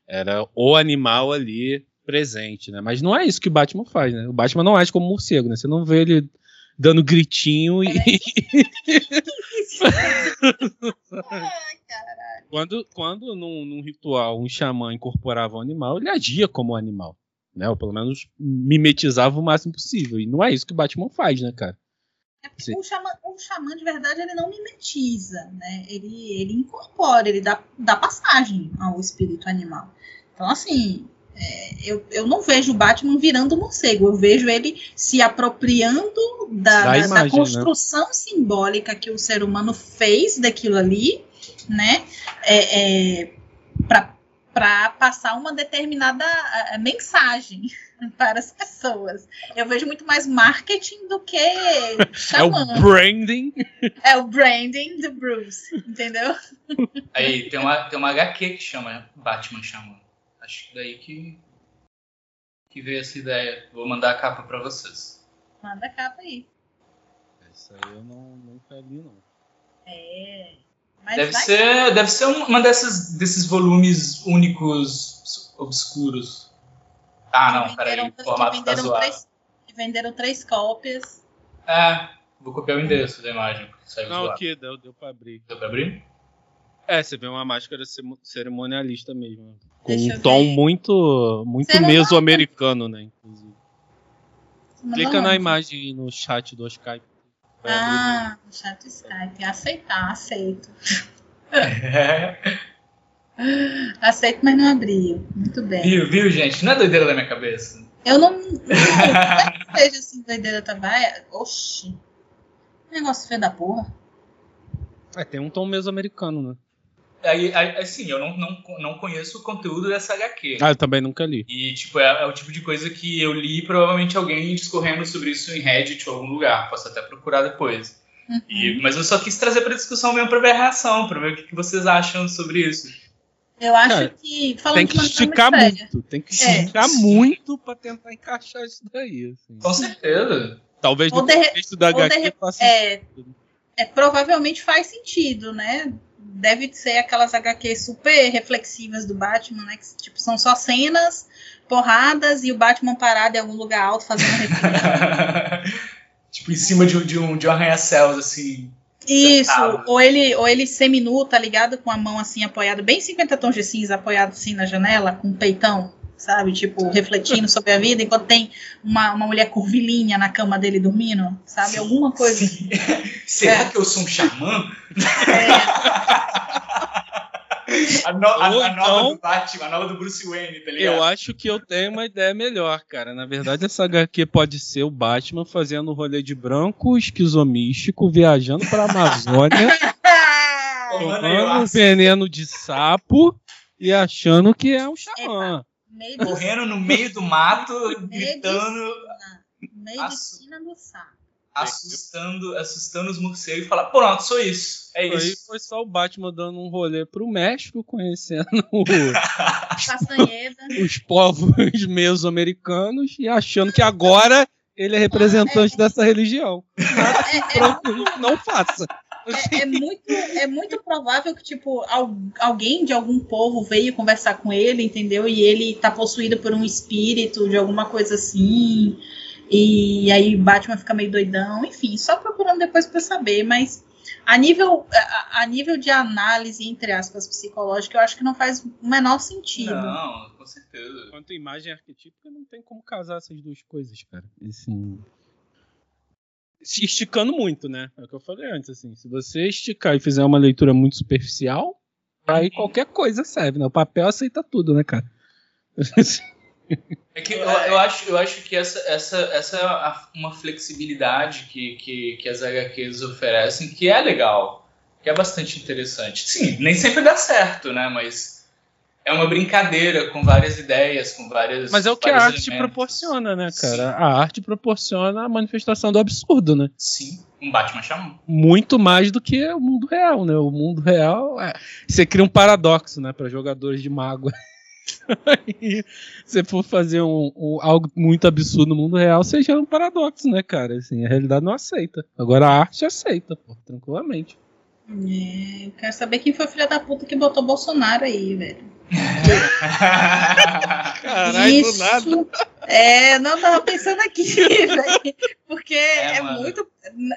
S2: Era o animal ali presente, né? Mas não é isso que o Batman faz, né? O Batman não age como morcego, né? Você não vê ele dando gritinho e. quando quando num, num, ritual um xamã incorporava um animal, ele agia como um animal. Né? Ou pelo menos mimetizava o máximo possível. E não é isso que o Batman faz, né, cara?
S1: É porque o xamã, o xamã, de verdade, ele não mimetiza, né? Ele, ele incorpora, ele dá, dá passagem ao espírito animal. Então, assim, é, eu, eu não vejo o Batman virando morcego, eu vejo ele se apropriando da, da, imagem, da né? construção né? simbólica que o ser humano fez daquilo ali, né? É, é, para passar uma determinada mensagem para as pessoas. Eu vejo muito mais marketing do que
S2: xamã. É o branding.
S1: É o branding do Bruce, entendeu?
S3: Aí tem uma, tem uma HQ que chama Batman Xamã. Acho que daí que, que veio essa ideia. Vou mandar a capa para vocês.
S1: Manda a capa aí.
S2: Essa aí eu não, nunca li, não.
S1: É.
S3: Mas deve ser, deve ser uma dessas, desses volumes únicos obscuros. Ah, não, peraí, o formato tá zoado. Três,
S1: venderam três cópias.
S3: É, vou copiar o endereço da imagem.
S2: Não, o que? Deu, deu pra abrir.
S3: Deu pra abrir?
S2: É, você vê uma máscara cerimonialista mesmo. Com um tom ver. muito, muito meso-americano, né? Inclusive. Clica na imagem no chat do Skype.
S1: Ah, no chat do Skype. Aceitar, aceito. aceito, mas não abriu. Muito bem.
S3: Viu, viu, gente? Não é doideira da minha cabeça.
S1: Eu não. Não, não é seja assim, doideira também. Oxi. Negócio feio da porra.
S2: É, tem um tom meso americano, né?
S3: Aí, assim, eu não, não, não conheço o conteúdo dessa HQ.
S2: Ah, eu também nunca li.
S3: E, tipo, é, é o tipo de coisa que eu li provavelmente alguém discorrendo sobre isso em Reddit ou algum lugar. Posso até procurar depois. Uhum. E, mas eu só quis trazer para discussão mesmo para ver a reação, para ver o que, que, vocês acham sobre isso.
S1: Eu acho que.
S2: Falando tem que esticar muito. Tem que é. esticar é. muito para tentar encaixar isso daí. Assim.
S3: Com certeza.
S2: Talvez no contexto da HQ faça
S1: é, é, provavelmente faz sentido, né? Deve ser aquelas HQs super reflexivas do Batman, né? Que tipo, são só cenas, porradas e o Batman parado em algum lugar alto fazendo
S3: tipo, em cima de, de um, de um arranha-céus, assim.
S1: Isso, ou ele, ou ele seminu, tá ligado? Com a mão assim apoiada, bem 50 tons de cinza, apoiado assim na janela, com o peitão, sabe? Tipo, refletindo sobre a vida, enquanto tem uma, uma mulher curvilínea na cama dele dormindo, sabe? Sim, Alguma coisa. Sim.
S3: Será é. que eu sou um xamã? É. A, no, a, a, nova então, do Batman, a nova do Bruce Wayne, tá ligado?
S2: Eu acho que eu tenho uma ideia melhor, cara. Na verdade, essa HQ pode ser o Batman fazendo um rolê de branco, esquizomístico, viajando pra Amazônia, tomando veneno de sapo e achando que é um xamã.
S3: Correndo no meio do mato, gritando.
S1: Medicina do sapo
S3: assustando, assustando os morcegos e falar, pronto, sou isso. É isso. Aí
S2: foi só o Batman dando um rolê pro México, conhecendo o... os povos mesoamericanos e achando que agora ele é representante é, é, dessa religião. Nada que é, não faça.
S1: É, é, muito, é muito provável que, tipo, alguém de algum povo veio conversar com ele, entendeu? E ele tá possuído por um espírito de alguma coisa assim. E aí Batman fica meio doidão, enfim, só procurando depois para saber, mas a nível, a, a, nível de análise, entre aspas, psicológica, eu acho que não faz o menor sentido.
S3: Não, com certeza.
S2: Quanto imagem arquetípica, não tem como casar essas duas coisas, cara. Assim, esticando muito, né? É o que eu falei antes, assim. Se você esticar e fizer uma leitura muito superficial, aí qualquer coisa serve, né? O papel aceita tudo, né, cara?
S3: É que eu, eu, acho, eu acho que essa, essa, essa é uma flexibilidade que, que, que as HQs oferecem que é legal, que é bastante interessante. Sim, nem sempre dá certo, né? Mas é uma brincadeira com várias ideias, com várias.
S2: Mas é o que a arte elementos. proporciona, né, cara? Sim. A arte proporciona a manifestação do absurdo, né?
S3: Sim, um Batman chamam.
S2: Muito mais do que o mundo real, né? O mundo real. É... Você cria um paradoxo, né, para jogadores de mago. se for fazer um, um, algo muito absurdo no mundo real, você gera um paradoxo, né, cara? Assim, a realidade não aceita. Agora a arte aceita, pô, tranquilamente.
S1: É, quero saber quem foi o filho da puta que botou Bolsonaro aí, velho.
S2: Caralho, Isso, do nada.
S1: É, não, tava pensando aqui, velho. Porque é, é muito.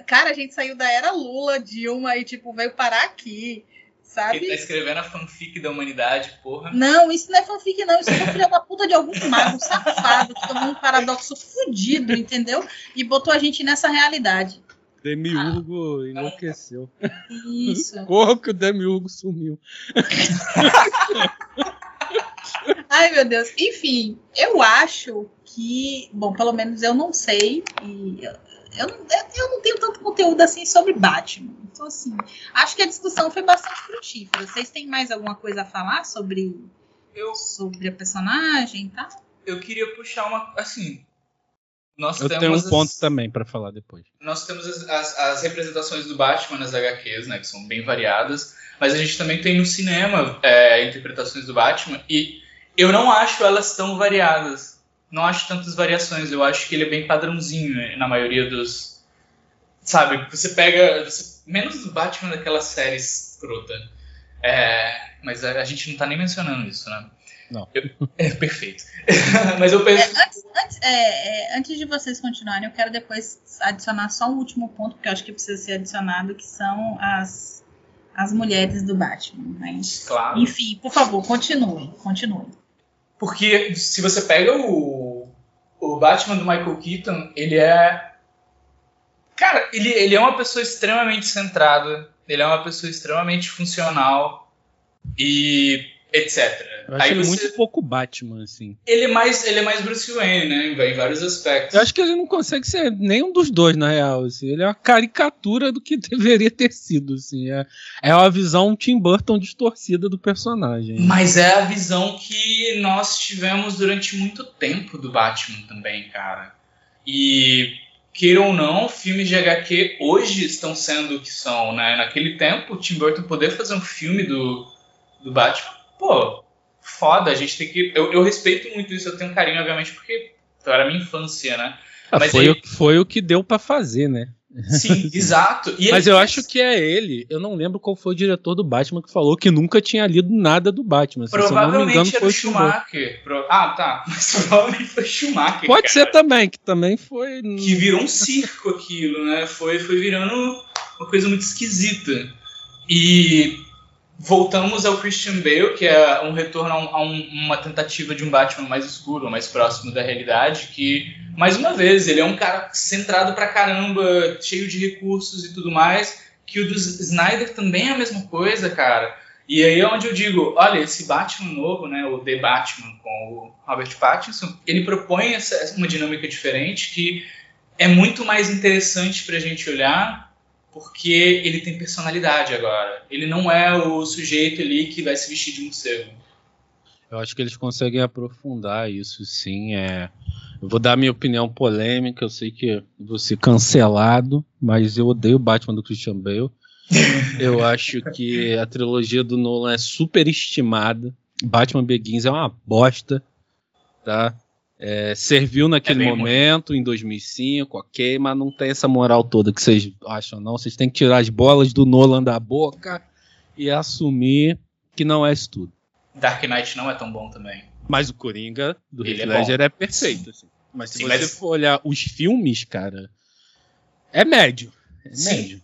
S1: Cara, a gente saiu da era Lula, Dilma, e tipo, veio parar aqui sabe?
S3: Ele tá escrevendo a fanfic da humanidade, porra.
S1: Não, isso não é fanfic, não. Isso é filha da puta de algum mago safado que tomou um paradoxo fudido, entendeu? E botou a gente nessa realidade.
S2: Demiurgo ah, enlouqueceu.
S1: Isso.
S2: Corra que o Demiurgo sumiu.
S1: Ai, meu Deus. Enfim, eu acho que, bom, pelo menos eu não sei, e eu, eu não tenho tanto conteúdo assim sobre Batman. Então, assim, acho que a discussão foi bastante frutífera. Vocês têm mais alguma coisa a falar sobre, eu, sobre a personagem tá?
S3: Eu queria puxar uma. Assim.
S2: Nós eu tenho um as, ponto também para falar depois.
S3: Nós temos as, as, as, representações do Batman nas HQs, né, que são bem variadas, mas a gente também tem no cinema é, interpretações do Batman, e eu não acho elas tão variadas não acho tantas variações. Eu acho que ele é bem padrãozinho né, na maioria dos. Sabe, você pega. Você, menos do Batman daquela série escrota. É, mas a, a, gente não tá nem mencionando isso, né?
S2: Não.
S3: Eu, é perfeito. mas eu penso.
S1: É, antes, antes, é, é, antes, de vocês continuarem, eu quero depois adicionar só um último ponto, porque eu acho que precisa ser adicionado, que são as, as mulheres do Batman. Mas,
S3: claro.
S1: Enfim, por favor, continuem, continuem.
S3: Porque se você pega o, o Batman do Michael Keaton, ele é. Cara, ele, ele é uma pessoa extremamente centrada, ele é uma pessoa extremamente funcional e etc.
S2: Eu acho Aí ele você... muito pouco Batman, assim.
S3: Ele é mais, ele é mais Bruce Wayne, né? Em vários aspectos.
S2: Eu acho que ele não consegue ser nenhum dos dois, na real. Assim. Ele é uma caricatura do que deveria ter sido, assim. É, é uma visão Tim Burton distorcida do personagem.
S3: Mas é a visão que nós tivemos durante muito tempo do Batman também, cara. E queira ou não, filmes de HQ hoje estão sendo o que são, né? Naquele tempo, o Tim Burton poder fazer um filme do, do Batman pô, foda, a gente tem que. Eu, eu respeito muito isso, eu tenho carinho, obviamente, porque era minha infância, né?
S2: Ah, Mas foi, o, foi o que deu para fazer, né?
S3: Sim, exato.
S2: E Mas eu acho que é ele. Eu não lembro qual foi o diretor do Batman que falou que nunca tinha lido nada do Batman.
S3: Provavelmente engano, era o Schumacher. Pro... Ah, tá. Mas provavelmente foi Schumacher.
S2: Pode
S3: cara.
S2: ser também, que também foi.
S3: Que virou um circo aquilo, né? Foi, foi virando uma coisa muito esquisita. E voltamos ao Christian Bale, que é um retorno a, um, um, uma tentativa de um Batman mais escuro, mais próximo da realidade, que, mais uma vez, ele é um cara centrado pra caramba, cheio de recursos e tudo mais, que o do Snyder também é a mesma coisa, cara. E aí é onde eu digo, olha, esse Batman novo, né, o The Batman com o Robert Pattinson, ele propõe essa, uma dinâmica diferente que é muito mais interessante pra gente olhar porque ele tem personalidade agora. Ele não é o sujeito ali que vai se vestir de morcego.
S2: Eu acho que eles conseguem aprofundar isso, sim. É... Eu vou dar minha opinião polêmica. Eu sei que vou ser cancelado, mas eu odeio o Batman do Christian Bale. eu acho que a trilogia do Nolan é super estimada. Batman Begins é uma bosta, tá? É, serviu naquele é momento, muito. em 2005, ok, mas não tem essa moral toda que vocês acham, não. Vocês têm que tirar as bolas do Nolan da boca e assumir que não é isso tudo.
S3: Dark Knight não é tão bom também.
S2: Mas o Coringa do Heath é Ledger é, é, perfeito. Assim. Mas se Sim, você mas... for olhar os filmes, cara, é médio. É Sim. médio.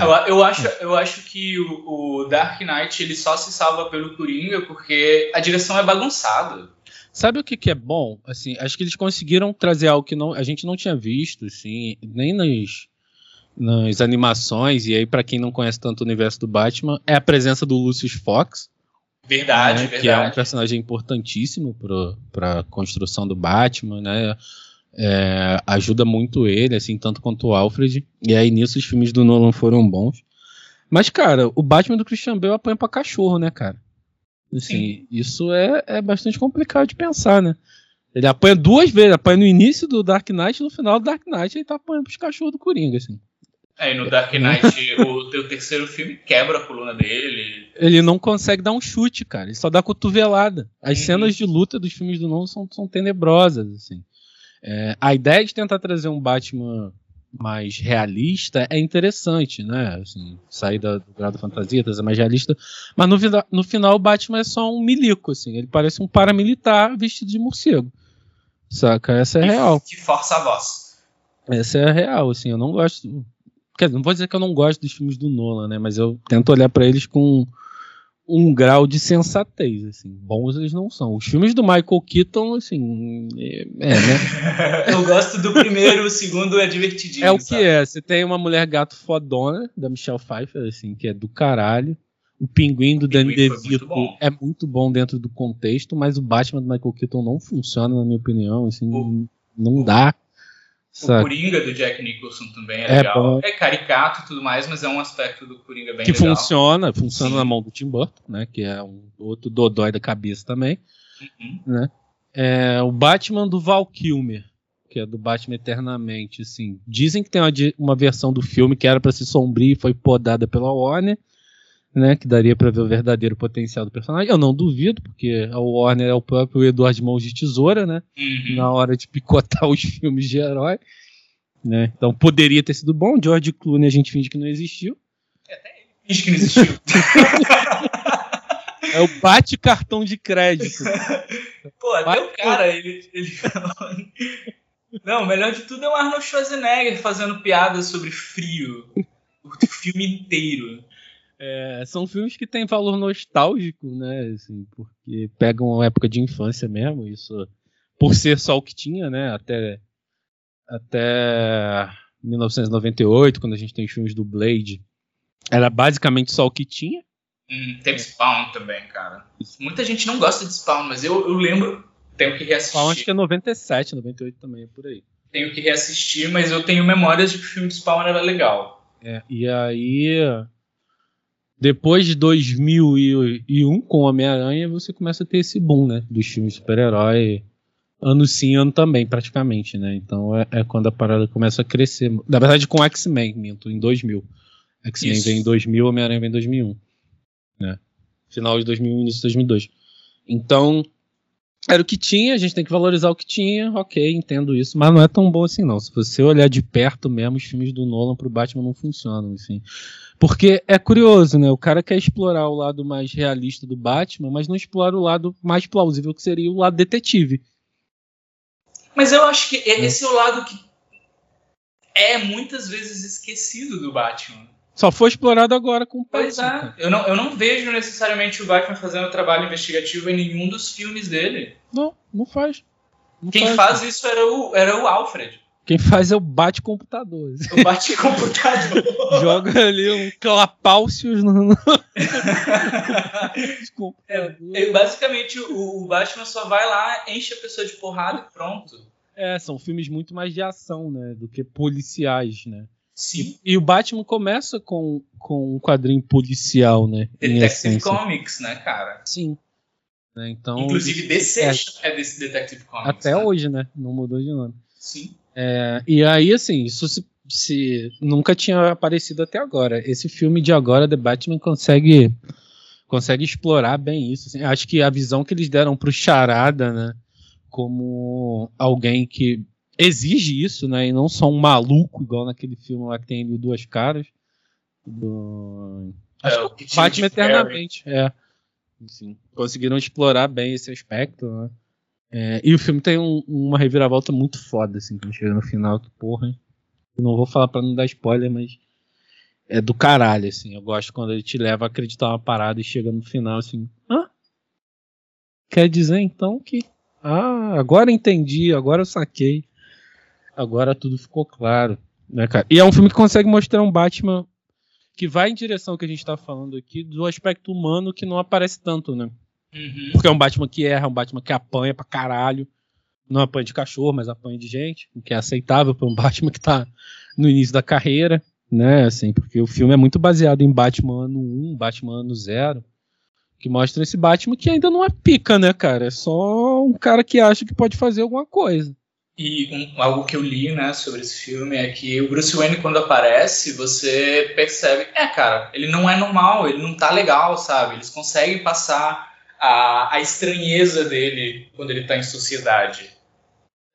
S3: Eu, eu, acho, eu acho que o, o Dark Knight ele só se salva pelo Coringa porque a direção é bagunçada.
S2: Sabe o que, que é bom? Assim, acho que eles conseguiram trazer algo que não, a gente não tinha visto, assim, nem nas, nas animações. E aí, para quem não conhece tanto o universo do Batman, é a presença do Lucius Fox.
S3: Verdade, né, verdade.
S2: Que é um personagem importantíssimo para a construção do Batman, né? É, ajuda muito ele, assim, tanto quanto o Alfred. E aí nisso os filmes do Nolan foram bons. Mas, cara, o Batman do Christian Bale apanha pra cachorro, né, cara? Assim, isso é, é bastante complicado de pensar, né? Ele apanha duas vezes, apanha no início do Dark Knight e no final do Dark Knight ele tá apanhando pros cachorros do Coringa, assim.
S3: É, e no Dark Knight, o teu terceiro filme quebra a coluna dele.
S2: Ele não consegue dar um chute, cara. Ele só dá cotovelada. As uhum. cenas de luta dos filmes do Nolan são, são tenebrosas, assim. É, a ideia de tentar trazer um Batman mais realista é interessante, né? Assim, sair da, do grau da fantasia, trazer mais realista. Mas no, no final o Batman é só um milico, assim. Ele parece um paramilitar vestido de morcego. Saca? Essa é real.
S3: Que força a voz.
S2: Essa é real, assim. Eu não gosto. Quer dizer, não vou dizer que eu não gosto dos filmes do Nolan, né? Mas eu tento olhar para eles com um grau de sensatez, assim. Bons eles não são. Os filmes do Michael Keaton, assim, é, é né?
S3: Eu gosto do primeiro, o segundo é divertidinho.
S2: É o que é. Você tem uma mulher gato fodona, da Michelle Pfeiffer, assim, que é do caralho. O Pinguim do Danny DeVito é muito bom dentro do contexto, mas o Batman do Michael Keaton não funciona, na minha opinião, assim, o, não dá.
S3: O Coringa do Jack Nicholson também é, é legal. Bom. É caricato e tudo mais, mas é um aspecto do Coringa bem
S2: que
S3: legal.
S2: Que funciona, funciona Sim. na mão do Tim Burton, né? Que é um outro dodói da cabeça também. Uhum. Né? É, o Batman do Val Kilmer, que é do Batman Eternamente, assim. Dizem que tem uma, uma versão do filme que era para ser sombria e foi podada pela Warner. Né, que daria para ver o verdadeiro potencial do personagem. Eu não duvido, porque a Warner é o próprio Eduardo Mãos de Tesoura, né? Uhum. Na hora de picotar os filmes de herói. Né? Então poderia ter sido bom. George Clooney a gente finge que não existiu.
S3: É, finge que não existiu.
S2: é o bate cartão de crédito.
S3: Pô, até bate o cara, ele, ele. Não, o melhor de tudo é o Arnold Schwarzenegger fazendo piadas sobre frio. O filme inteiro.
S2: É, são filmes que têm valor nostálgico, né? Assim, porque pegam uma época de infância mesmo, isso por ser só o que tinha, né? Até, até 1998, quando a gente tem os filmes do Blade, era basicamente só o que tinha.
S3: Hum, teve Spawn também, cara. Muita gente não gosta de Spawn, mas eu, eu lembro, tenho que reassistir.
S2: Spawn acho que é 97, 98 também, é por aí.
S3: Tenho que reassistir, mas eu tenho memórias de que o filme de Spawn era legal.
S2: É, e aí depois de 2001, com Homem-Aranha, você começa a ter esse boom, né? Dos filmes super-herói. Ano sim, ano também, praticamente, né? Então é, é, quando a parada começa a crescer. Na verdade, com X-Men, minto, em 2000. X-Men vem em 2000, Homem-Aranha vem em 2001. Né? Final de 2001, início de 2002. Então, era o que tinha, a gente tem que valorizar o que tinha, ok, entendo isso, mas não é tão bom assim não. Se você olhar de perto mesmo, os filmes do Nolan pro Batman não funcionam, assim. Porque é curioso, né? O cara quer explorar o lado mais realista do Batman, mas não explora o lado mais plausível, que seria o lado detetive.
S3: Mas eu acho que esse é o lado que é muitas vezes esquecido do Batman.
S2: Só foi explorado agora com o
S3: Pois é. Eu não, eu não vejo necessariamente o Batman fazendo trabalho investigativo em nenhum dos filmes dele.
S2: Não, não faz. Não
S3: Quem faz, faz isso era o, era o Alfred.
S2: Quem faz é o bate-computador.
S3: O bate-computador.
S2: Joga ali um clapalcios no.
S3: é, é, basicamente, o, o, Batman só vai lá, enche a pessoa de porrada e pronto.
S2: É, são filmes muito mais de ação, né? Do que policiais, né?
S3: Sim.
S2: E, e o Batman começa com, com um quadrinho policial, né?
S3: Detective Comics, né, cara?
S2: Sim. Né, então,
S3: Inclusive, DC é, é desse Detective Comics.
S2: Até né? hoje, né? Não mudou de nome.
S3: Sim.
S2: É, e aí, assim, isso se, se, nunca tinha aparecido até agora. Esse filme de agora, The Batman, consegue consegue explorar bem isso. Assim. Acho que a visão que eles deram pro Charada, né, como alguém que exige isso, né, e não só um maluco igual naquele filme lá que tem duas caras. Do... É, Acho que Batman eternamente, é. Assim, conseguiram explorar bem esse aspecto, né? É, e o filme tem um, uma reviravolta muito foda, assim, quando chega no final, que porra. Hein? Eu não vou falar pra não dar spoiler, mas é do caralho, assim. Eu gosto quando ele te leva a acreditar uma parada e chega no final, assim, hã? Quer dizer então que. Ah, agora entendi, agora eu saquei. Agora tudo ficou claro. Né, cara? E é um filme que consegue mostrar um Batman que vai em direção ao que a gente tá falando aqui, do aspecto humano que não aparece tanto, né? Uhum. Porque é um Batman que erra, é um Batman que apanha pra caralho. Não apanha de cachorro, mas apanha de gente, o que é aceitável para um Batman que tá no início da carreira, né? Assim, porque o filme é muito baseado em Batman ano 1, Batman ano 0. Que mostram esse Batman que ainda não é pica, né, cara? É só um cara que acha que pode fazer alguma coisa.
S3: E um, algo que eu li, né, sobre esse filme é que o Bruce Wayne, quando aparece, você percebe, é, cara, ele não é normal, ele não tá legal, sabe? Eles conseguem passar a, a estranheza dele quando ele tá em sociedade.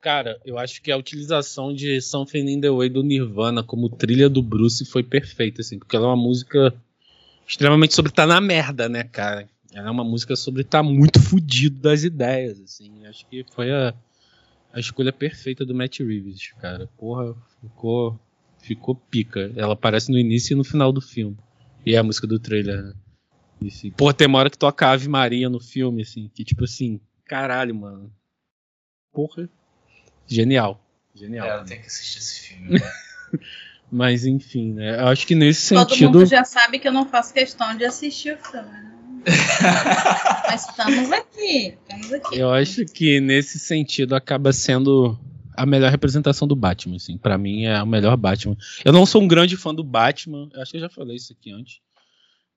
S2: Cara, eu acho que a utilização de Something in the Way do Nirvana como trilha do Bruce foi perfeita, assim, porque ela é uma música extremamente sobre tá na merda, né, cara? Ela é uma música sobre tá muito fudido das ideias, assim. Acho que foi a a escolha perfeita do Matt Reeves, cara. Porra, ficou, ficou pica. Ela aparece no início e no final do filme. E é a música do trailer, né? Assim, porra, tem uma hora que toca Ave Maria no filme, assim, que tipo assim, caralho, mano. Porra. Genial. Genial.
S3: É, eu tenho que assistir esse filme.
S2: Mas enfim, né? Eu acho que nesse Todo sentido.
S1: Todo mundo já sabe que eu não faço questão de assistir o filme, né? Mas estamos aqui, estamos aqui.
S2: Eu acho que nesse sentido acaba sendo a melhor representação do Batman, assim. Para mim é o melhor Batman. Eu não sou um grande fã do Batman, acho que eu já falei isso aqui antes.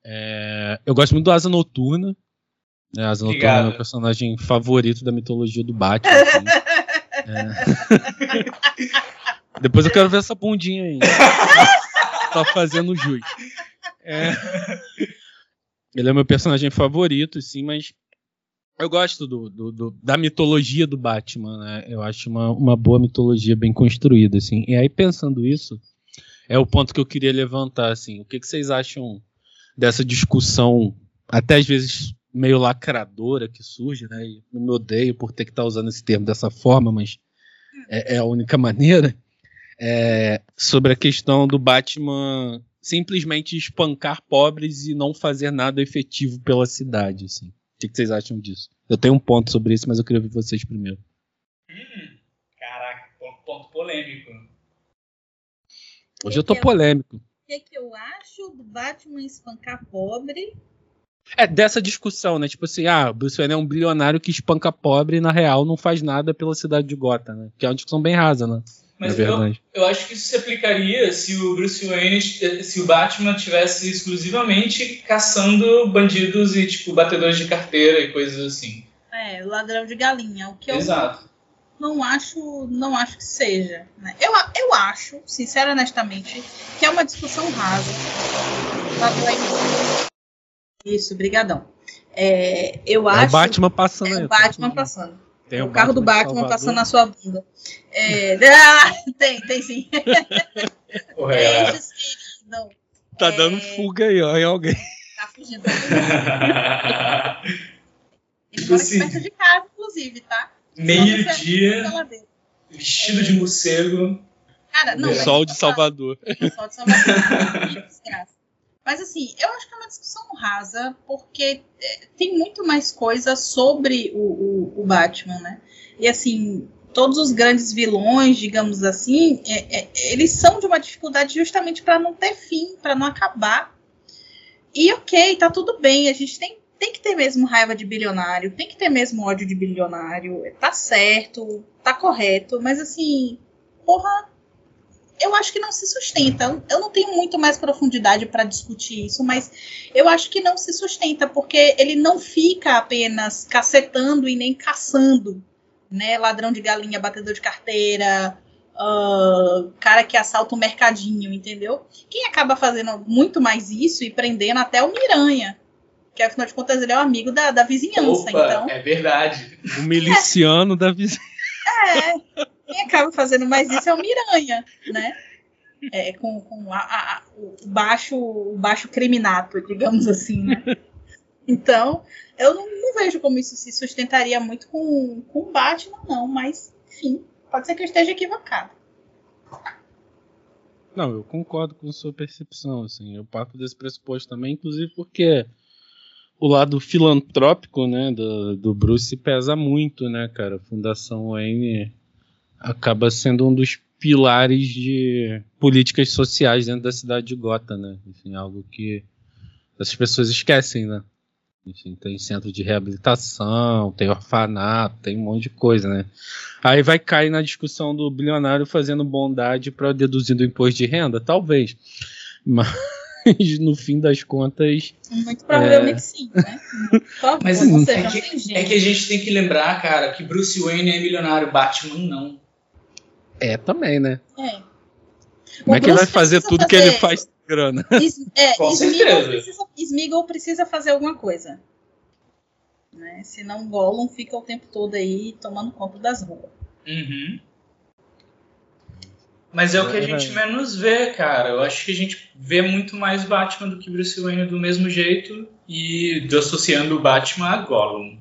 S2: É, eu gosto muito do Asa Noturna. Né? Asa Obrigado. Noturna é o meu personagem favorito da mitologia do Batman. Assim. é. Depois eu quero ver essa bundinha aí. tá fazendo jus. É. Ele é meu personagem favorito, sim, mas eu gosto do, do, do, da mitologia do Batman, né? Eu acho uma, uma boa mitologia bem construída, assim. E aí, pensando isso, é o ponto que eu queria levantar, assim. O que, que vocês acham dessa discussão, até às vezes meio lacradora que surge, né? E eu me odeio por ter que estar tá usando esse termo dessa forma, mas é, é a única maneira. É, sobre a questão do Batman simplesmente espancar pobres e não fazer nada efetivo pela cidade, assim. O que, vocês acham disso? Eu tenho um ponto sobre isso, mas eu queria ver vocês primeiro.
S3: Hum, caraca, ponto, ponto polêmico.
S2: Hoje eu tô polêmico. O
S1: que, que eu acho do Batman espancar pobre?
S2: É, dessa discussão, né? Tipo assim, ah, Bruce Wayne é um bilionário que espanca pobre e na real não faz nada pela cidade de Gotham, né? Que é uma discussão bem rasa, né?
S3: Mas é eu, eu acho que isso se aplicaria se o Bruce Wayne, se o Batman tivesse exclusivamente caçando bandidos e tipo batedores de carteira e coisas assim.
S1: É, ladrão de galinha, o que eu
S3: Exato.
S1: Não acho, não acho que seja. Né? Eu, eu acho, sincero honestamente, que é uma discussão rasa. Isso, brigadão. É, eu é acho.
S2: O Batman passando.
S1: É o Batman passando. Tem o, o carro Batman do Batman passando na sua bunda. É, ah, tem, tem sim.
S3: É.
S2: não. Tá é, dando fuga aí, ó, em alguém.
S1: Tá fugindo. Tá Ele assim, perto de casa, inclusive, tá?
S3: Meio-dia, vestido de morcego.
S1: Cara, não.
S2: Sol de Salvador.
S1: Sol de Salvador. Desgraça. Mas assim, eu acho que é uma discussão rasa, porque é, tem muito mais coisa sobre o, o, o, Batman, né? E assim, todos os grandes vilões, digamos assim, é, é, eles são de uma dificuldade justamente para não ter fim, para não acabar. E ok, tá tudo bem, a gente tem, tem que ter mesmo raiva de bilionário, tem que ter mesmo ódio de bilionário, tá certo, tá correto, mas assim, porra, eu acho que não se sustenta. Eu não tenho muito mais profundidade para discutir isso, mas eu acho que não se sustenta, porque ele não fica apenas cacetando e nem caçando, né? Ladrão de galinha, batedor de carteira, uh, cara que assalta o mercadinho, entendeu? Quem acaba fazendo muito mais isso e prendendo até o Miranha. Que afinal de contas ele é um amigo da, da vizinhança,
S3: Opa,
S1: então.
S3: É verdade.
S2: O miliciano é. da vizinhança.
S1: É. Quem acaba fazendo mais isso é o Miranha, né? É, com, com a, a, o, baixo, o baixo criminato, digamos assim, né? Então, eu não, não, vejo como isso se sustentaria muito com, com o Batman, não, mas, enfim, pode ser que eu esteja equivocado.
S2: Não, eu concordo com sua percepção, assim, eu parto desse pressuposto também, inclusive porque o lado filantrópico, né, do, do Bruce pesa muito, né, cara, a Fundação Wayne acaba sendo um dos pilares de políticas sociais dentro da cidade de Gota, né? Enfim, algo que essas pessoas esquecem, né? Enfim, tem centro de reabilitação, tem orfanato, tem um monte de coisa, né? Aí vai cair na discussão do bilionário fazendo bondade para deduzir do imposto de renda? Talvez. Mas, no fim das contas.
S1: Muito provavelmente é... sim, né?
S3: Mas seja, é, que, é que a gente tem que lembrar, cara, que Bruce Wayne é milionário, Batman não.
S2: É, também, né? É. Como é que ele vai fazer tudo fazer... que ele faz grana?
S1: Es, é, Com Smeagol precisa, Smeagol precisa fazer alguma coisa. Né? Senão Gollum fica o tempo todo aí tomando conta das ruas.
S3: Uhum. Mas é o que a gente menos vê, cara. Eu acho que a gente vê muito mais Batman do que Bruce Wayne do mesmo jeito e associando o Batman a Gollum.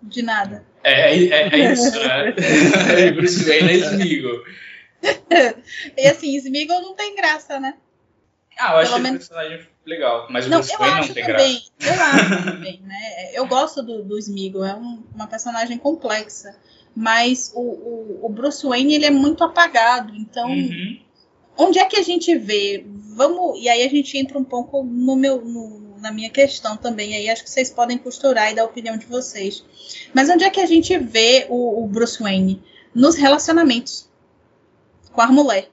S1: De nada.
S3: É, é, é isso, né? Bruce Wayne é Smeagol.
S1: e assim, Smeagol não tem graça, né?
S3: Ah, eu acho Pelo menos... personagem legal, mas o não, Bruce Wayne não tem
S1: também, graça. Eu acho também, né? Eu gosto do, do Smeagol, é um, uma personagem complexa, mas o, o, o, Bruce Wayne ele é muito apagado, então uhum. onde é que a gente vê? Vamos, e aí a gente entra um pouco no meu, no, na minha questão também, aí acho que vocês podem costurar e dar a opinião de vocês. Mas onde é que a gente vê o, o Bruce Wayne? Nos relacionamentos com a mulher.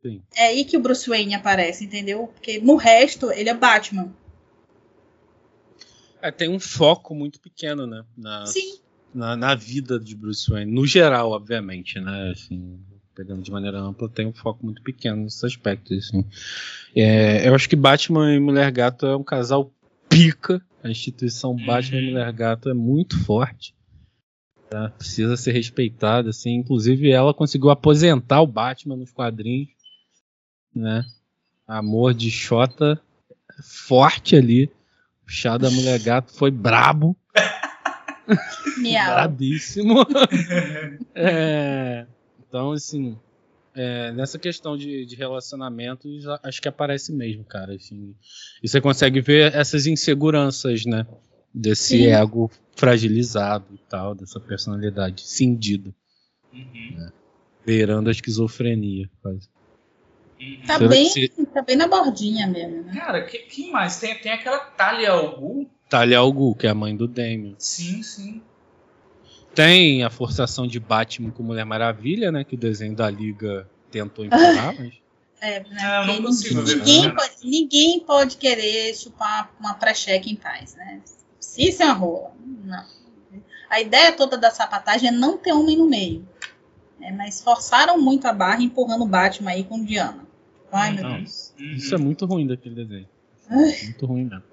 S1: Sim. É aí que o Bruce Wayne aparece, entendeu? Porque no resto ele é Batman.
S2: É, tem um foco muito pequeno, né? Na,
S1: Sim.
S2: Na, na, vida de Bruce Wayne. No geral, obviamente, né? Assim, pegando de maneira ampla, tem um foco muito pequeno nesses aspectos. Assim. É, eu acho que Batman e Mulher Gato é um casal pica. A instituição Batman e Mulher Gato é muito forte. Tá? Precisa ser respeitada. Assim. Inclusive, ela conseguiu aposentar o Batman nos quadrinhos né? Amor de Xota forte ali. O chá da mulher gato foi brabo. Brabíssimo. é, então, assim, é, nessa questão de, de relacionamentos, acho que aparece mesmo, cara. Assim, e você consegue ver essas inseguranças, né? Desse Sim. ego fragilizado e tal, dessa personalidade cindida. Uhum. Né? Beirando a esquizofrenia, quase.
S1: Tá bem, tá bem na bordinha mesmo, né?
S3: Cara, que, quem mais? Tem, tem aquela Talia al Ghul.
S2: Talia al Ghul, que é a mãe do Damien.
S3: Sim, sim.
S2: Tem a forçação de Batman com Mulher Maravilha, né? Que o desenho da Liga tentou empurrar, mas...
S1: É, né? Não, não consigo ninguém, ver, pode, ninguém pode querer chupar uma pré-cheque em paz, né? Se isso é uma rola, não. A ideia toda da sapatagem é não ter homem no meio. É, mas forçaram muito a barra empurrando o Batman aí com Diana. Ai, meu Deus.
S2: Isso é muito ruim daquele desenho. É muito ruim mesmo.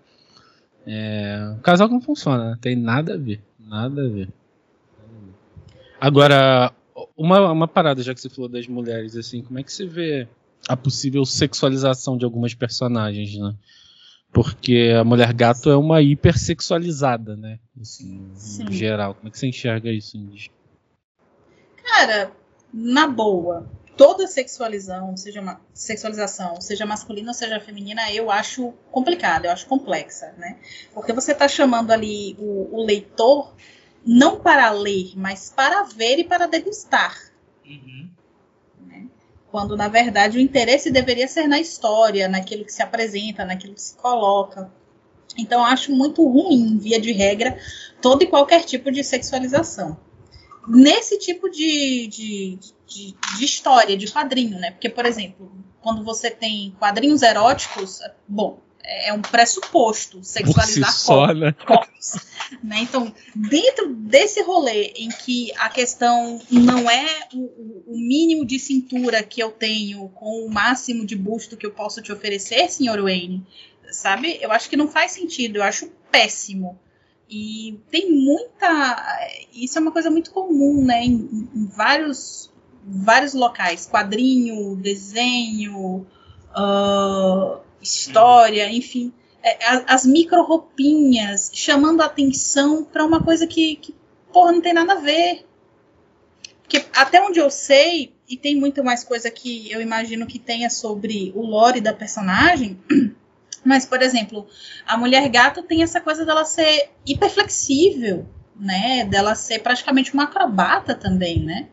S2: É, o casal não funciona, né? tem nada a ver. Nada a ver. Agora, uma, uma parada, já que você falou das mulheres, assim, como é que você vê a possível sexualização de algumas personagens, né? Porque a mulher gato é uma hipersexualizada, né? Assim, em geral. Como é que você enxerga isso, Indy?
S1: Cara, na boa, toda sexualização, seja uma sexualização, seja masculina ou seja feminina, eu acho complicada, eu acho complexa, né? Porque você está chamando ali o, o, leitor não para ler, mas para ver e para degustar. Uhum. Né? Quando, na verdade, o interesse deveria ser na história, naquilo que se apresenta, naquilo que se coloca. Então, eu acho muito ruim, via de regra, todo e qualquer tipo de sexualização nesse tipo de, de, de, de, história, de quadrinho, né? Porque, por exemplo, quando você tem quadrinhos eróticos, bom, é um pressuposto sexualizar si só, corpos, né? corpos, né? Então, dentro desse rolê em que a questão não é o, o, mínimo de cintura que eu tenho com o máximo de busto que eu posso te oferecer, senhor Wayne, sabe? Eu acho que não faz sentido, eu acho péssimo. E tem muita. Isso é uma coisa muito comum, né? Em, em vários, vários locais: quadrinho, desenho, uh, história, enfim. É, as micro roupinhas chamando a atenção para uma coisa que, que, porra, não tem nada a ver. Porque até onde eu sei, e tem muito mais coisa que eu imagino que tenha sobre o lore da personagem. Mas, por exemplo, a mulher gato tem essa coisa dela ser hiperflexível, né? Dela ser praticamente uma acrobata também, né?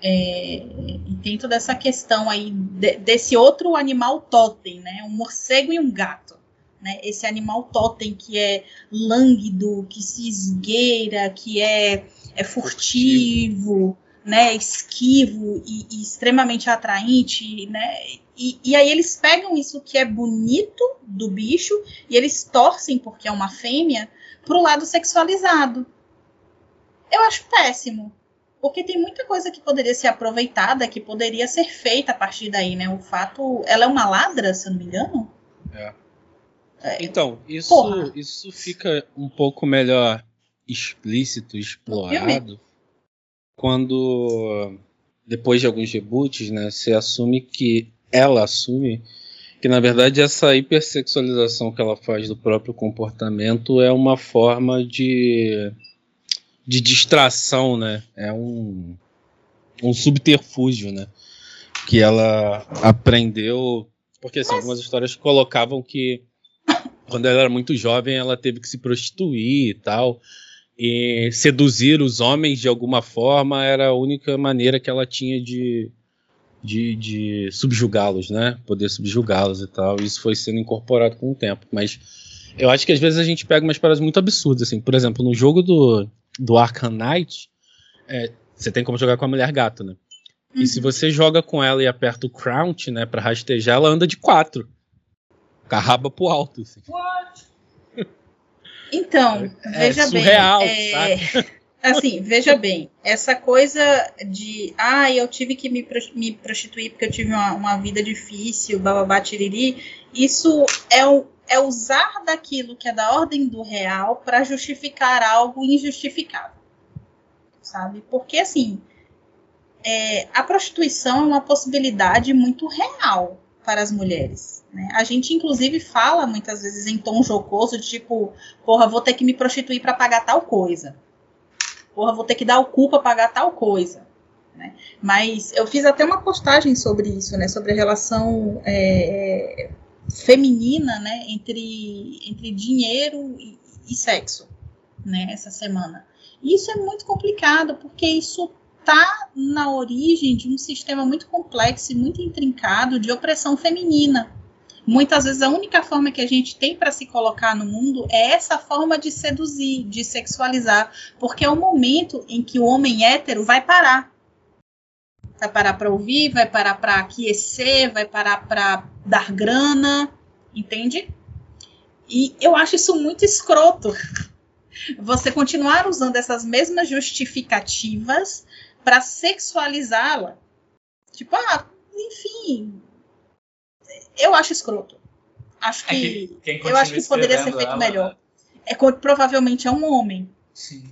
S1: É, e tem toda essa questão aí de, desse outro animal totem, né? Um morcego e um gato. Né? Esse animal totem que é lânguido, que se esgueira, que é, é furtivo, furtivo. né? Esquivo e, e extremamente atraente, né? E, e aí eles pegam isso que é bonito do bicho e eles torcem, porque é uma fêmea, pro lado sexualizado. Eu acho péssimo. Porque tem muita coisa que poderia ser aproveitada, que poderia ser feita a partir daí, né? O fato. Ela é uma ladra, se eu não me engano.
S2: É. é então, isso, isso fica um pouco melhor explícito, explorado, quando depois de alguns reboots, né, você assume que ela assume que na verdade essa hipersexualização que ela faz do próprio comportamento é uma forma de de distração, né? É um, um subterfúgio, né? Que ela aprendeu. Porque assim, Mas... algumas histórias colocavam que quando ela era muito jovem ela teve que se prostituir e tal. E seduzir os homens de alguma forma era a única maneira que ela tinha de, de, de subjugá-los, né? Poder subjugá-los e tal. Isso foi sendo incorporado com o tempo. Mas eu acho que às vezes a gente pega umas paradas muito absurdas, assim. Por exemplo, no jogo do, do Arkham Knight, é, você tem como jogar com a mulher gato, né? Uhum. E se uhum. você joga com ela e aperta o crouch, né, pra rastejar, ela anda de quatro. Com a raba pro alto. Assim.
S1: What? Então, é, veja é surreal, bem. É, assim, veja bem, essa coisa de ah, eu tive que me, me prostituir porque eu tive uma, uma vida difícil, bababá, tiriri, isso é é usar daquilo que é da ordem do real para justificar algo injustificável, sabe? Porque assim, é, a prostituição é uma possibilidade muito real para as mulheres. Né? A gente inclusive fala muitas vezes em tom jocoso de tipo, porra, vou ter que me prostituir para pagar tal coisa. Porra, vou ter que dar o cu para pagar tal coisa. Né? Mas eu fiz até uma postagem sobre isso, né? Sobre a relação é, feminina, né, entre, entre dinheiro e, e sexo, né, essa semana. Isso é muito complicado, porque isso está na origem de um sistema muito complexo e muito intrincado de opressão feminina. Muitas vezes a única forma que a gente tem para se colocar no mundo é essa forma de seduzir, de sexualizar, porque é o momento em que o homem hétero vai parar vai parar para ouvir, vai parar para aquecer, vai parar para dar grana, entende? E eu acho isso muito escroto. Você continuar usando essas mesmas justificativas para sexualizá-la. Tipo, ah, enfim. Eu acho escroto. Acho que, é que eu acho que poderia ser feito ela... melhor. É provavelmente é um homem.
S3: Sim.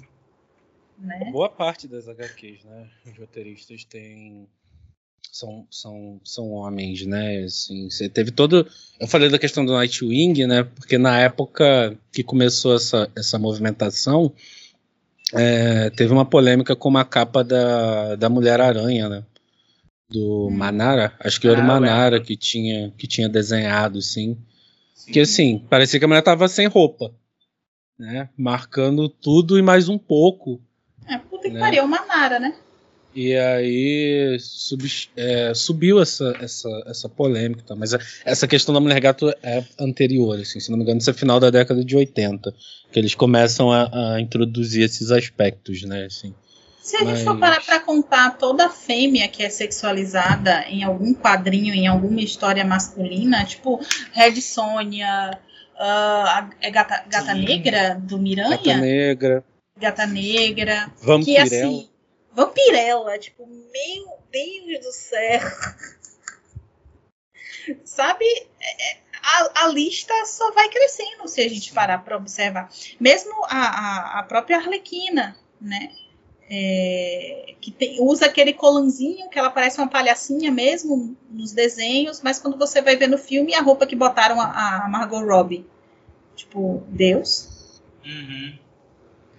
S2: Né? Boa parte das HQs, né? Os roteiristas têm são, são, são homens, né? Assim, você teve todo. Eu falei da questão do Nightwing, né? Porque na época que começou essa, essa movimentação, é, teve uma polêmica com uma capa da, da Mulher-Aranha, né? Do hum. Manara. Acho que era o ah, Manara que tinha, que tinha desenhado, assim. Sim. Que assim, parecia que a mulher tava sem roupa. Né? Marcando tudo e mais um pouco
S1: é, puta que né? pariu, uma Nara, né?
S2: E aí sub, é, subiu essa, essa, essa polêmica, tá? mas essa questão da mulher gato é anterior, assim, se não me engano, isso é final da década de 80, que eles começam a, a introduzir esses aspectos, né? Assim.
S1: Se a mas... gente for parar pra contar toda a fêmea que é sexualizada em algum quadrinho, em alguma história masculina, tipo Red Sonja, uh, é Gata, Gata Negra do Miranha.
S2: Gata Negra.
S1: Gata Negra.
S2: Vampirella. Que assim.
S1: Vampirella, tipo, meu Deus do céu. Sabe? É, é, a, a, lista só vai crescendo se a gente parar para observar. Mesmo a, a, a, própria Arlequina, né? É, que tem, usa aquele colanzinho que ela parece uma palhacinha mesmo nos desenhos, mas quando você vai ver no filme, a roupa que botaram a, a Margot Robbie. Tipo, Deus.
S3: Uhum.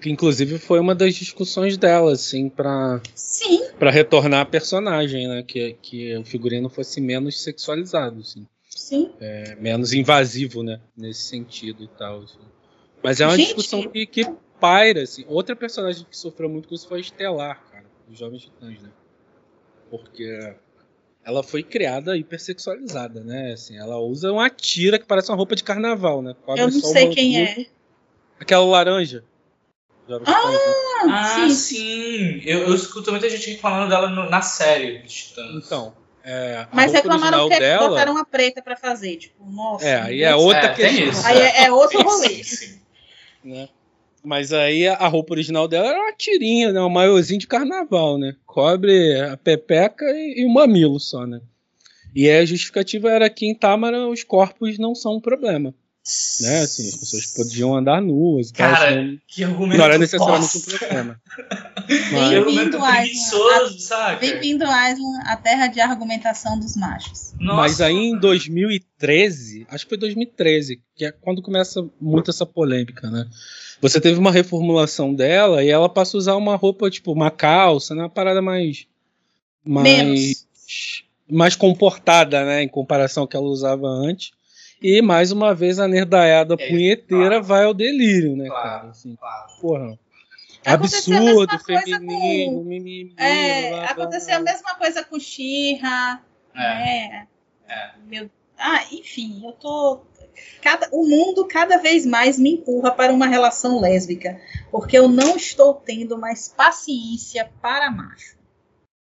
S2: Que inclusive foi uma das discussões dela, assim, pra,
S1: Sim.
S2: pra retornar a personagem, né? Que, que o figurino fosse menos sexualizado, assim.
S1: Sim.
S2: É, menos invasivo, né? Nesse sentido e tal. Assim. Mas é uma Gente. discussão que, que paira, assim. Outra personagem que sofreu muito com isso foi a Estelar, cara, dos Jovens Titãs, né? Porque ela foi criada hipersexualizada, né? Assim, ela usa uma tira que parece uma roupa de carnaval, né?
S1: Cobre Eu não sei quem é.
S2: Aquela laranja.
S3: Ah, ah sim. sim. Eu, eu, escuto muita gente falando dela no, na série de
S2: Então, É,
S1: Mas reclamaram que
S2: dela,
S1: botaram uma preta pra fazer. Tipo, nossa.
S2: É, aí é outra
S3: É,
S2: questão.
S3: isso.
S1: Aí é, é outro rolê.
S3: sim, sim.
S2: né? Mas aí a roupa original dela era uma tirinha, né? Um maiôzinho de carnaval, né? Cobre a pepeca e, e o mamilo só, né? E aí a justificativa era que em Tâmara os corpos não são um problema, né? Assim, as pessoas podiam andar nuas e tal,
S3: Cara,
S2: senão
S3: Que argumento
S2: não era necessariamente um problema.
S1: Bem-vindo,
S3: argumento
S1: Aslan. Bem-vindo, Aslan, à terra de argumentação dos machos.
S3: Nossa.
S2: Mas aí em 2013, acho que foi 2013, que é quando começa muito essa polêmica, né? Você teve uma reformulação dela e ela passa a usar uma roupa, tipo, uma calça, né? Uma parada mais. mais
S1: Menos.
S2: mais comportada, né? Em comparação ao que ela usava antes. E mais uma vez a nerdaiada
S3: É,
S2: punheteira
S3: claro.
S2: vai ao delírio, né,
S3: Claro.
S2: cara? Assim,
S3: Claro.
S2: porra.
S1: Aconteceu
S2: Absurdo, feminino,
S1: com-
S2: mimimi.
S1: É,
S2: blá, blá,
S1: aconteceu a mesma coisa com Xirra.
S3: É.
S1: né?
S3: É.
S1: Meu... Ah, enfim, eu tô. Cada... O mundo cada vez mais me empurra para uma relação lésbica. Porque eu não estou tendo mais paciência para macho.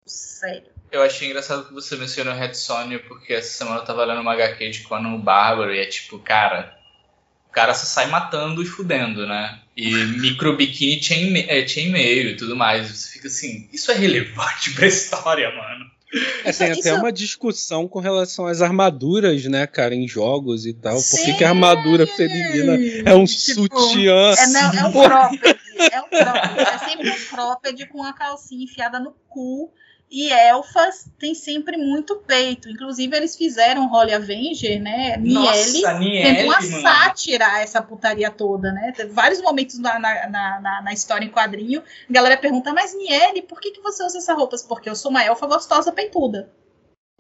S1: Sério.
S3: Eu achei engraçado que você mencionou Red Sonja, porque essa semana eu tava lendo uma HQ de Conan o Bárbaro e é tipo, cara, o cara só sai matando e fudendo, né? E micro biquíni chain, é, chainmail e tudo mais. Você fica assim, isso é relevante pra história, mano.
S2: É, tem
S1: Isso-
S2: até uma discussão com relação às armaduras, né, cara, em jogos e tal. Por que, a armadura feminina é um
S1: Tipo,
S2: sutiã?
S1: É, não, é um cropped. É um cropped. É sempre um cropped com a calcinha enfiada no cu. E elfas tem sempre muito peito. Inclusive, eles fizeram Holy Avenger, né?
S3: Nossa, Niele,
S1: Tendo uma
S3: mano.
S1: sátira a essa putaria toda, né? Teve vários momentos na, na, na, na- história em quadrinho. A galera pergunta, mas Niele, por que, que você usa essa roupa? Porque eu sou uma elfa gostosa peituda.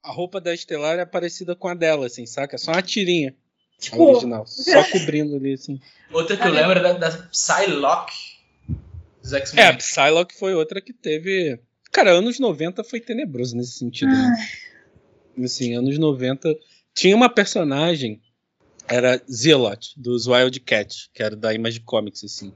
S2: A roupa da Estelar é parecida com a dela, assim, saca? É só uma tirinha. A
S1: Tipo,
S2: original. Só cobrindo ali, assim.
S3: Outra que eu lembro é da, da Psylocke
S2: É,
S3: X-Men.
S2: a Psylocke foi outra que teve. Cara, anos 90 foi tenebroso nesse sentido. né? Assim, anos 90. Tinha uma personagem, era Zealot, dos Wildcat, que era da Image Comics, assim.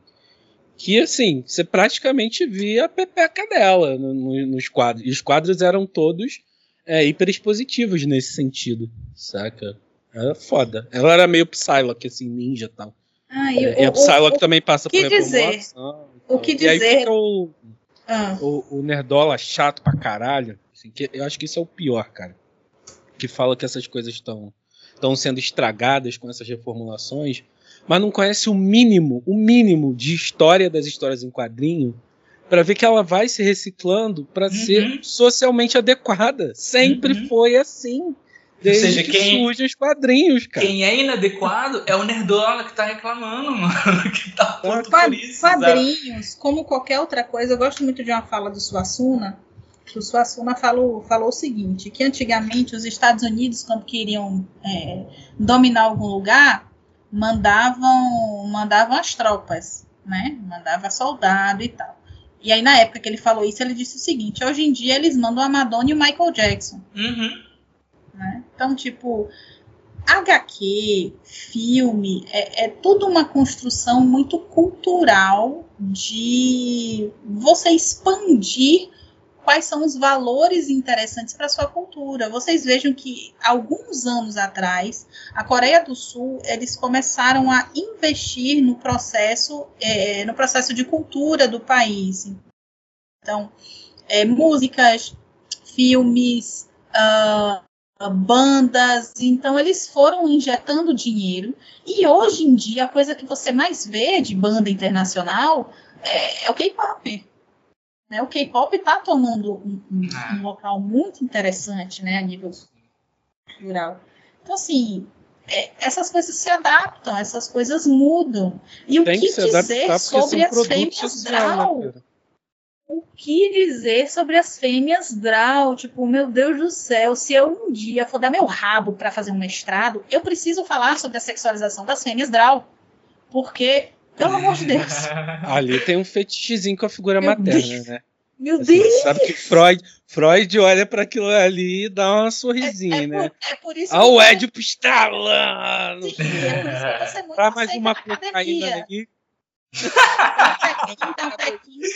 S2: Que, assim, você praticamente via a pepeca dela no- no- nos quadros. E os quadros eram todos é, hiperexpositivos nesse sentido, saca? Era foda. Ela era meio Psylocke, assim, ninja e tal.
S1: ah, e
S2: e a
S1: o- o-
S2: Psylocke
S1: o-
S2: também passa
S1: que
S2: por
S1: dizer?
S2: e
S1: O que
S2: E aí
S1: dizer? Ah,
S2: o, o Nerdola chato pra caralho. assim, que eu acho que isso é o pior, cara. Que fala que essas coisas estão estão sendo estragadas com essas reformulações, mas não conhece o mínimo, o mínimo de história das histórias em quadrinho pra ver que ela vai se reciclando pra
S3: Uhum.
S2: ser socialmente adequada. Sempre
S3: Uhum.
S2: foi assim. Desde
S3: seja,
S2: que
S3: quem-
S2: surgem os quadrinhos, cara.
S3: Quem é inadequado é o Nerdola que tá reclamando, mano. Que tá puto
S1: Quad-
S3: por isso. sabe?
S1: quadrinhos, como qualquer outra coisa, eu gosto muito de uma fala do Suassuna, que o Suassuna falou, falou o seguinte, que antigamente os Estados Unidos, quando queriam é, dominar algum lugar, mandavam, mandavam as tropas, né? Mandava soldado e tal. E aí, na época que ele falou isso, ele disse o seguinte, hoje em dia eles mandam a Madonna e o Michael Jackson
S3: Uhum.
S1: Né? Então, tipo, HQ, filme, é, é tudo uma construção muito cultural de você expandir quais são os valores interessantes para sua cultura. Vocês vejam que alguns anos atrás, a Coreia do Sul, eles começaram a investir no processo, é, no processo de cultura do país. Então, é, músicas, filmes, ah, bandas, então eles foram injetando dinheiro e hoje em dia a coisa que você mais vê de banda internacional é, é o K-pop. Né? O K-pop está tomando um, um-
S3: Ah.
S1: um local muito interessante, né, a nível cultural. Então assim, é, essas coisas se adaptam, essas coisas mudam. E o
S2: Tem
S1: que,
S2: que se
S1: dizer sobre as fêmeas
S2: social, né?
S1: O que dizer sobre as fêmeas draw? Tipo, meu Deus do céu, se eu um dia for dar meu rabo para fazer um mestrado, eu preciso falar sobre a sexualização das fêmeas draw. Porque, pelo amor de Deus,
S2: Ali tem um fetichezinho com a figura
S1: Meu
S2: materna,
S1: Deus.
S2: né?
S1: meu
S2: Assim,
S1: Deus!
S2: sabe que Freud, Freud olha para aquilo ali e dá uma sorrisinha,
S1: é,
S2: né?
S1: por, é por isso
S2: Ah, o Ed pistalando.
S1: Sim, é por isso que você muito
S2: Traz mais uma
S1: na
S2: cocaína ali.
S1: Um tequinho.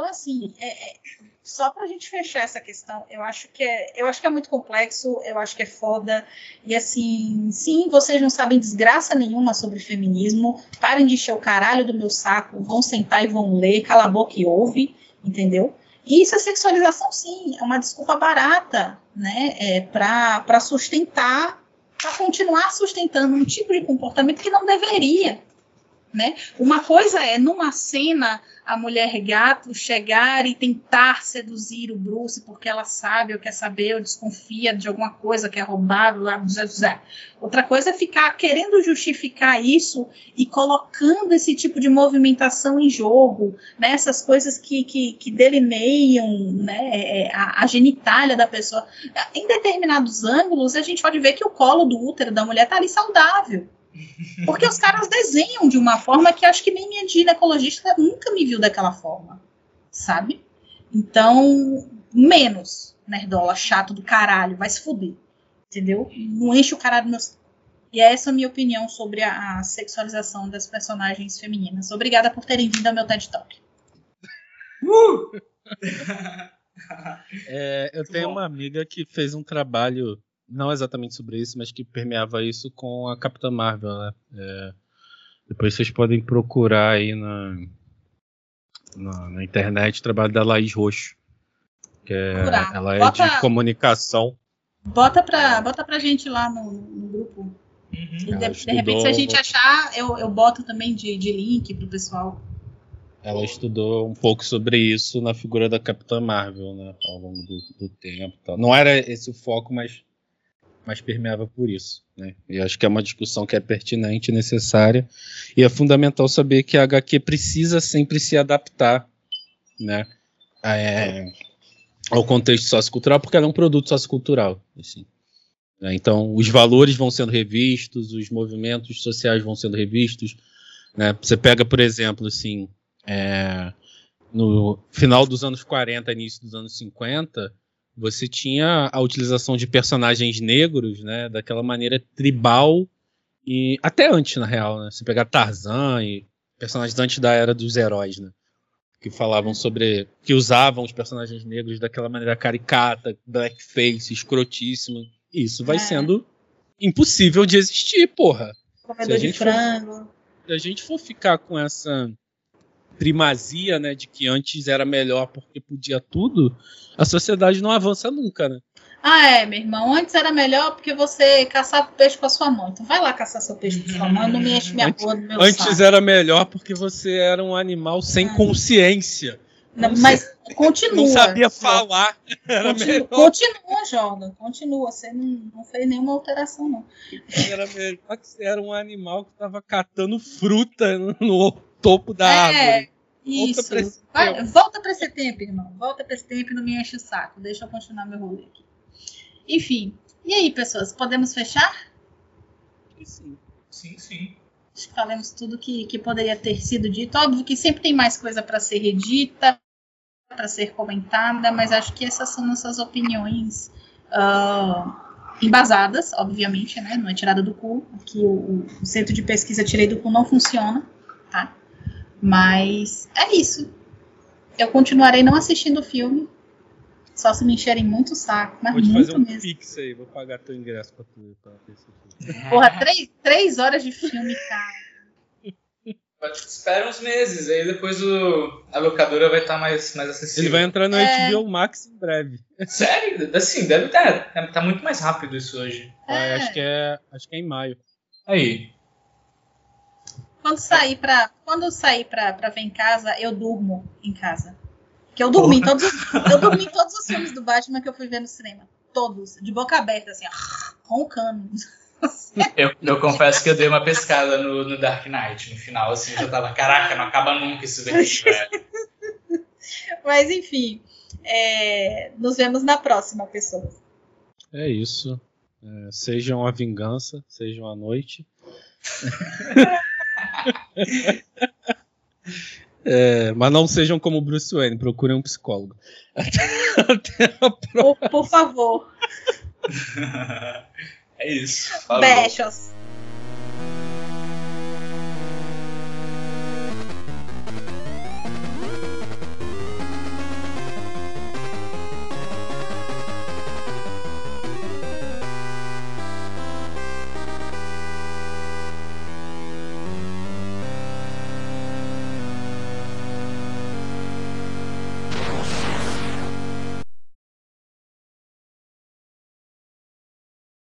S1: Então, assim, é, é, só para a gente fechar essa questão, eu acho que é, eu acho que é muito complexo, eu acho que é foda. E assim, sim, vocês não sabem desgraça nenhuma sobre feminismo. Parem de encher o caralho do meu saco, vão sentar e vão ler, cala a boca e ouve, entendeu? E isso é sexualização, sim, é uma desculpa barata, né? É, para sustentar, para continuar sustentando um tipo de comportamento que não deveria. Né? Uma coisa é, numa cena, a mulher gato chegar e tentar seduzir o Bruce porque ela sabe ou quer saber ou desconfia de alguma coisa que é roubado lá do Zé Outra coisa é ficar querendo justificar isso e colocando esse tipo de movimentação em jogo, né? essas coisas que, que, que delineiam né? É, é, a, a genitália da pessoa. Em determinados ângulos, a gente pode ver que o colo do útero da mulher está ali saudável. Porque os caras desenham de uma forma que acho que nem minha ginecologista nunca me viu daquela forma, sabe? Então, menos, nerdola chato do caralho, vai se fuder, entendeu? Não enche o caralho do meu... E é essa a minha opinião sobre a, a sexualização das personagens femininas. Obrigada por terem vindo ao meu TED Talk.
S2: Uh! é, eu tenho uma amiga que fez um trabalho não exatamente sobre isso, mas que permeava isso com a Capitã Marvel, né? É, depois vocês podem procurar aí na, na, na, internet o trabalho da Laís Roxo. Que é, ela é bota, de comunicação.
S1: Bota pra, bota pra gente lá no, no grupo. Uhum. De, de, repente, se a gente achar, eu, eu boto também de, de link pro pessoal.
S2: Ela estudou um pouco sobre isso na figura da Capitã Marvel, né? Ao longo do, do tempo. Não era esse o foco, mas mas permeava por isso. Né? E acho que é uma discussão que é pertinente, necessária, e é fundamental saber que a HQ precisa sempre se adaptar né, é, ao contexto sociocultural, porque ela é um produto sociocultural. Assim. Né? Então, os valores vão sendo revistos, os movimentos sociais vão sendo revistos. Né? Você pega, por exemplo, assim, é, no final dos anos 40, início dos anos 50, você tinha a utilização de personagens negros, né, daquela maneira tribal e até antes na real, né? Você pegar Tarzan e personagens antes da era dos heróis, né? Que falavam sobre que usavam os personagens negros daquela maneira caricata, blackface, escrotíssima. Isso vai é. sendo impossível de existir, porra.
S1: Comedor de frango. For,
S2: se a gente for ficar com essa primazia, né, de que antes era melhor porque podia tudo, a sociedade não avança nunca, né?
S1: Ah, é, meu irmão. Antes era melhor porque você caçava peixe com a sua mãe. Então vai lá caçar seu peixe com a sua mãe, não me enche minha
S2: antes,
S1: porra do meu
S2: Antes saco. era melhor porque você era um animal sem ah. consciência.
S1: Não, mas continua. Não
S2: sabia falar.
S1: Continua, continua, Jordan. Continua. Você não, não, fez nenhuma alteração, não.
S2: Era melhor que você era um animal que estava catando fruta no, topo da é, árvore.
S1: Isso. Volta para esse tempo, irmão. Volta para esse tempo e não me enche o saco. Deixa eu continuar meu rolê aqui. Enfim. E aí, pessoas, podemos fechar?
S3: Sim. Sim, sim.
S1: Acho que falamos tudo que, que poderia ter sido dito. Óbvio que sempre tem mais coisa para ser redita, para ser comentada, mas acho que essas são nossas opiniões uh, embasadas, obviamente, né? Não é tirada do cu. Aqui o, o centro de pesquisa Tirei do Cu não funciona, tá? Mas é isso. Eu continuarei não assistindo o filme. Só se me encherem muito o saco. Mas vou te muito fazer um mesmo.
S2: pix aí, vou pagar teu ingresso pra tu pra.
S1: Porra, três, três horas de filme, cara.
S3: Espera uns meses, aí depois o, a locadora vai estar tá mais, mais acessível.
S2: Ele vai entrar no é... HBO Max em breve.
S3: Sério? Assim, deve estar. É, tá muito mais rápido isso hoje.
S2: É. acho, que é, acho que é em maio.
S3: Aí.
S1: Quando sair pra, quando sair pra, pra ver em casa, eu durmo em casa. Que eu dormi em todos, eu dormi em todos os filmes do Batman que eu fui ver no cinema. Todos, de boca aberta, assim, roncando.
S3: Eu, eu confesso que eu dei uma pescada no, no Dark Knight. No final, assim, eu já tava, caraca, não acaba nunca isso daqui, velho.
S1: Mas enfim, é, nos vemos na próxima, pessoas.
S2: É isso. É, sejam a vingança, sejam a noite. É, mas não sejam como Bruce Wayne, procurem um psicólogo.
S1: Até, até por, por favor.
S3: é isso.
S1: Falou. Beijos.